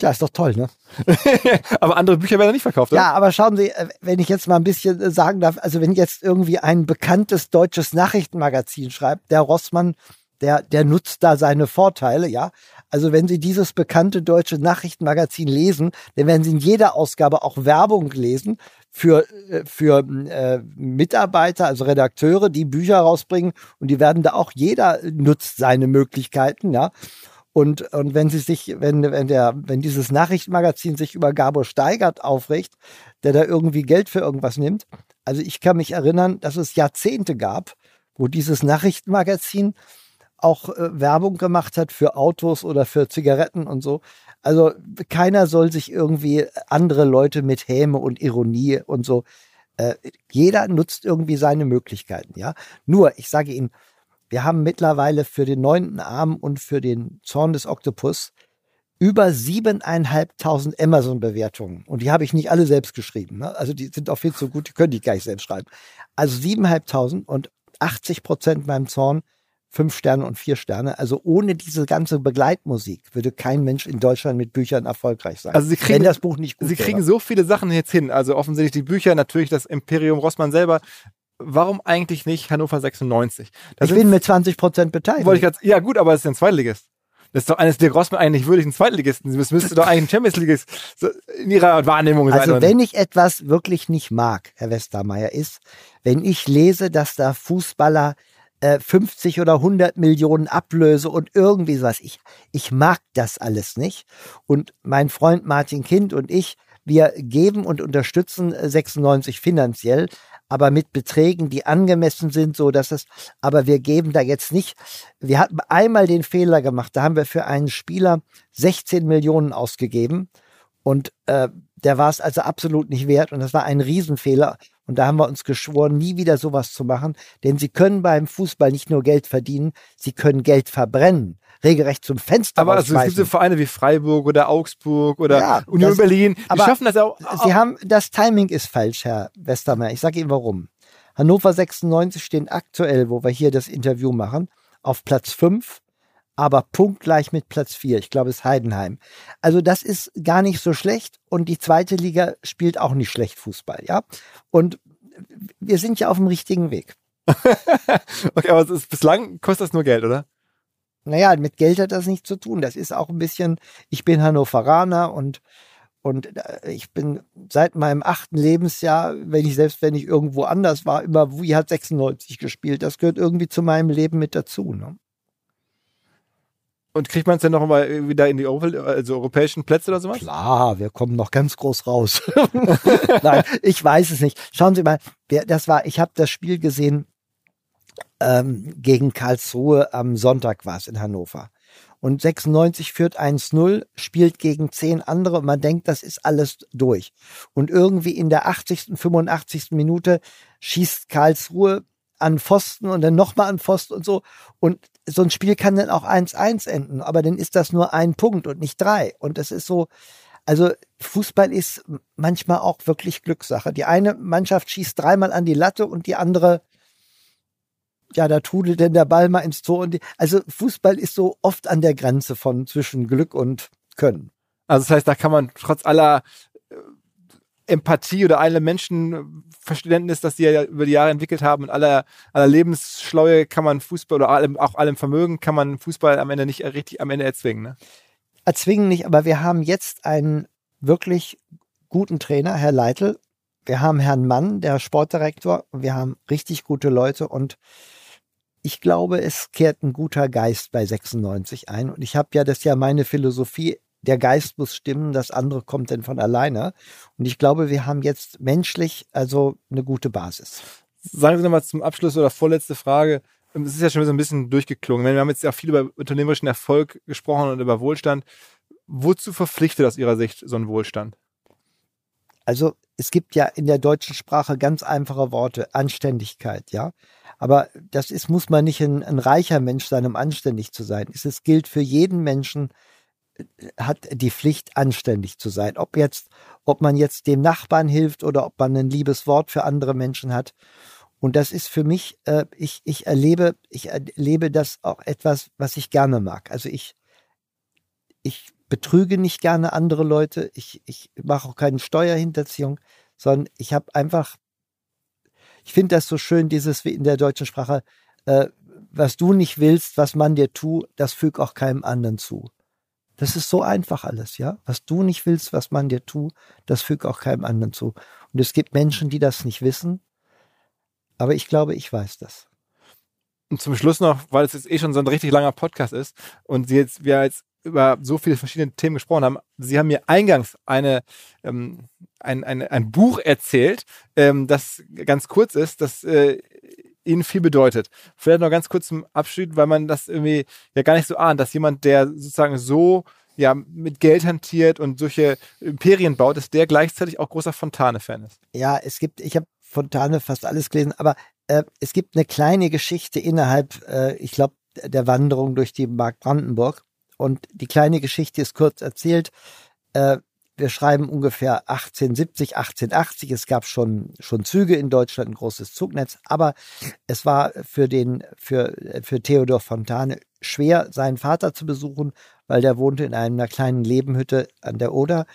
Ja, ist doch toll, ne? Aber andere Bücher werden nicht verkauft, oder? Ja, aber schauen Sie, äh, wenn ich jetzt mal ein bisschen äh, sagen darf, also wenn jetzt irgendwie ein bekanntes deutsches Nachrichtenmagazin schreibt, der Rossmann, der, der nutzt da seine Vorteile, ja. Also wenn Sie dieses bekannte deutsche Nachrichtenmagazin lesen, dann werden Sie in jeder Ausgabe auch Werbung lesen für, äh, für äh, Mitarbeiter, also Redakteure, die Bücher rausbringen und die werden da auch, jeder nutzt seine Möglichkeiten, ja. Und, und wenn sie sich, wenn, wenn der, wenn dieses Nachrichtenmagazin sich über Gabor Steigert aufregt, der da irgendwie Geld für irgendwas nimmt, also ich kann mich erinnern, dass es Jahrzehnte gab, wo dieses Nachrichtenmagazin auch äh, Werbung gemacht hat für Autos oder für Zigaretten und so. Also keiner soll sich irgendwie andere Leute mit Häme und Ironie und so. Äh, jeder nutzt irgendwie seine Möglichkeiten, ja. Nur, ich sage Ihnen, wir haben mittlerweile für den neunten Arm und für den Zorn des Oktopus über siebeneinhalbtausend Amazon-Bewertungen. Und die habe ich nicht alle selbst geschrieben. Ne? Also die sind auch viel zu gut, die können die gar nicht selbst schreiben. Also siebeneinhalbtausend und 80 Prozent beim Zorn, fünf Sterne und vier Sterne. Also ohne diese ganze Begleitmusik würde kein Mensch in Deutschland mit Büchern erfolgreich sein. Also Sie kriegen- wenn das Buch nicht gut Sie wäre. kriegen so viele Sachen jetzt hin. Also offensichtlich die Bücher, natürlich das Imperium Rossmann selber. Warum eigentlich nicht Hannover 96? Da Ich bin mit 20 Prozent beteiligt. wollte ich grad, ja gut, aber es ist ein Zweitligist. Das ist doch eines der Rossmann eigentlich würdig ein Zweitligisten. Das müsste doch eigentlich ein Champions League in ihrer Wahrnehmung sein. Also wenn ich etwas wirklich nicht mag, Herr Westermeier, ist, wenn ich lese, dass da Fußballer äh, 50 oder 100 Millionen Ablöse und irgendwie sowas. Ich, ich mag das alles nicht. Und mein Freund Martin Kind und ich, wir geben und unterstützen äh, 96 finanziell, aber mit Beträgen, die angemessen sind, so dass es, aber wir geben da jetzt nicht. Wir hatten einmal den Fehler gemacht, da haben wir für einen Spieler 16 Millionen ausgegeben und äh, der war es also absolut nicht wert und das war ein Riesenfehler. Und da haben wir uns geschworen, nie wieder sowas zu machen, denn sie können beim Fußball nicht nur Geld verdienen, sie können Geld verbrennen, regelrecht zum Fenster aber also, es gibt so Vereine wie Freiburg oder Augsburg oder Ja, Union das- Berlin, die aber schaffen das ja auch. Sie haben, das Timing ist falsch, Herr Westermeier. Ich sage Ihnen warum. Hannover 96 stehen aktuell, wo wir hier das Interview machen, auf Platz 5, aber punktgleich mit Platz 4. Ich glaube, es ist Heidenheim. Also das ist gar nicht so schlecht und die zweite Liga spielt auch nicht schlecht Fußball, ja. Und wir sind ja auf dem richtigen Weg. okay, aber es ist, bislang kostet das nur Geld, oder? Naja, mit Geld hat das nichts zu tun. Das ist auch ein bisschen, ich bin Hannoveraner und, und äh, ich bin seit meinem achten Lebensjahr, wenn ich selbst wenn ich irgendwo anders war, immer wie hat 96 gespielt. Das gehört irgendwie zu meinem Leben mit dazu. Ne? Und kriegt man es denn noch mal wieder in die also europäischen Plätze oder sowas? Klar, wir kommen noch ganz groß raus. Nein, ich weiß es nicht. Schauen Sie mal, wer, das war, ich habe das Spiel gesehen ähm, gegen Karlsruhe am Sonntag war es in Hannover. Und 96 führt 1-0, spielt gegen zehn andere und man denkt, das ist alles durch. Und irgendwie in der 80., 85. Minute schießt Karlsruhe an Pfosten und dann nochmal an Pfosten und so. Und so ein Spiel kann dann auch 1-1 enden, aber dann ist das nur ein Punkt und nicht drei. Und das ist so, also Fußball ist manchmal auch wirklich Glückssache. Die eine Mannschaft schießt dreimal an die Latte und die andere, ja, da trudelt denn der Ball mal ins Tor. Und die, also Fußball ist so oft an der Grenze von zwischen Glück und Können. Also das heißt, da kann man trotz aller Empathie oder aller Menschenverständnis, das sie ja über die Jahre entwickelt haben und aller, aller Lebensschleue kann man Fußball oder allem, auch allem Vermögen kann man Fußball am Ende nicht richtig am Ende erzwingen. Ne? Erzwingen nicht, aber wir haben jetzt einen wirklich guten Trainer, Herr Leitl. Wir haben Herrn Mann, der Sportdirektor. Wir haben richtig gute Leute und ich glaube, es kehrt ein guter Geist bei 96 ein. Und ich habe ja, das ja meine Philosophie, der Geist muss stimmen, das andere kommt dann von alleine. Und ich glaube, wir haben jetzt menschlich also eine gute Basis. Sagen Sie nochmal zum Abschluss oder vorletzte Frage. Es ist ja schon so ein bisschen durchgeklungen. Wir haben jetzt ja viel über unternehmerischen Erfolg gesprochen und über Wohlstand. Wozu verpflichtet aus Ihrer Sicht so ein Wohlstand? Also es gibt ja in der deutschen Sprache ganz einfache Worte, Anständigkeit, ja. Aber das ist, muss man nicht ein, ein reicher Mensch sein, um anständig zu sein. Es, gilt für jeden Menschen, hat die Pflicht, anständig zu sein. Ob jetzt, ob man jetzt dem Nachbarn hilft oder ob man ein liebes Wort für andere Menschen hat. Und das ist für mich, äh, ich, ich erlebe, ich erlebe das auch etwas, was ich gerne mag. Also ich, ich betrüge nicht gerne andere Leute. Ich, ich mache auch keine Steuerhinterziehung, sondern ich habe einfach ich finde das so schön, dieses wie in der deutschen Sprache, äh, was du nicht willst, was man dir tut, das füg auch keinem anderen zu. Das ist so einfach alles, ja. Was du nicht willst, was man dir tut, das füg auch keinem anderen zu. Und es gibt Menschen, die das nicht wissen, aber ich glaube, ich weiß das. Und zum Schluss noch, weil es jetzt eh schon so ein richtig langer Podcast ist und sie jetzt, wir jetzt über so viele verschiedene Themen gesprochen haben. Sie haben mir eingangs eine, ähm, ein, ein, ein Buch erzählt, ähm, das ganz kurz ist, das äh, Ihnen viel bedeutet. Vielleicht noch ganz kurz zum Abschied, weil man das irgendwie ja gar nicht so ahnt, dass jemand, der sozusagen so ja, mit Geld hantiert und solche Imperien baut, ist der gleichzeitig auch großer Fontane-Fan ist. Ja, es gibt, ich habe Fontane fast alles gelesen, aber äh, es gibt eine kleine Geschichte innerhalb, äh, ich glaube, der Wanderung durch die Mark Brandenburg. Und die kleine Geschichte ist kurz erzählt. Äh, wir schreiben ungefähr 1870, 1880. Es gab schon, schon Züge in Deutschland, ein großes Zugnetz. Aber es war für den, für, für Theodor Fontane schwer, seinen Vater zu besuchen, weil der wohnte in einer kleinen Lebenhütte an der Oder.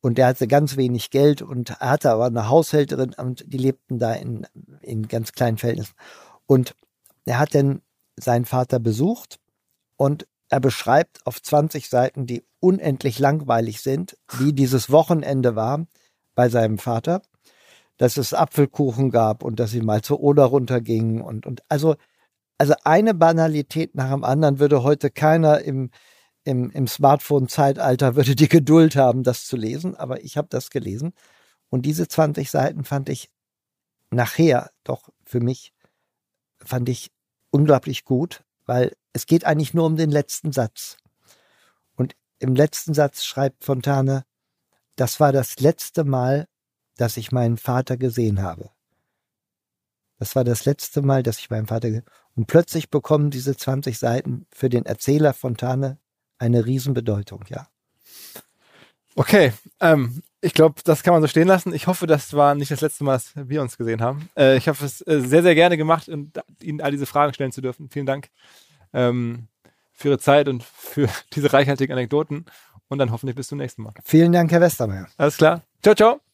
Und der hatte ganz wenig Geld und er hatte aber eine Haushälterin und die lebten da in, in ganz kleinen Verhältnissen. Und er hat dann seinen Vater besucht und er beschreibt auf 20 Seiten, die unendlich langweilig sind, wie dieses Wochenende war bei seinem Vater, dass es Apfelkuchen gab und dass sie mal zur Oder runtergingen und, und also, also eine Banalität nach dem anderen würde heute keiner im, im, im Smartphone-Zeitalter würde die Geduld haben, das zu lesen, aber ich habe das gelesen und diese 20 Seiten fand ich nachher doch für mich, fand ich unglaublich gut, weil es geht eigentlich nur um den letzten Satz. Im letzten Satz schreibt Fontane, das war das letzte Mal, dass ich meinen Vater gesehen habe. Das war das letzte Mal, dass ich meinen Vater gesehen habe. Und plötzlich bekommen diese 20 Seiten für den Erzähler Fontane eine Riesenbedeutung, ja. Okay, ähm, ich glaube, das kann man so stehen lassen. Ich hoffe, das war nicht das letzte Mal, dass wir uns gesehen haben. Äh, ich habe es äh, sehr, sehr gerne gemacht und Ihnen all diese Fragen stellen zu dürfen. Vielen Dank ähm, für Ihre Zeit und für diese reichhaltigen Anekdoten. Und dann hoffentlich bis zum nächsten Mal. Vielen Dank, Herr Westermeier. Alles klar. Ciao, ciao.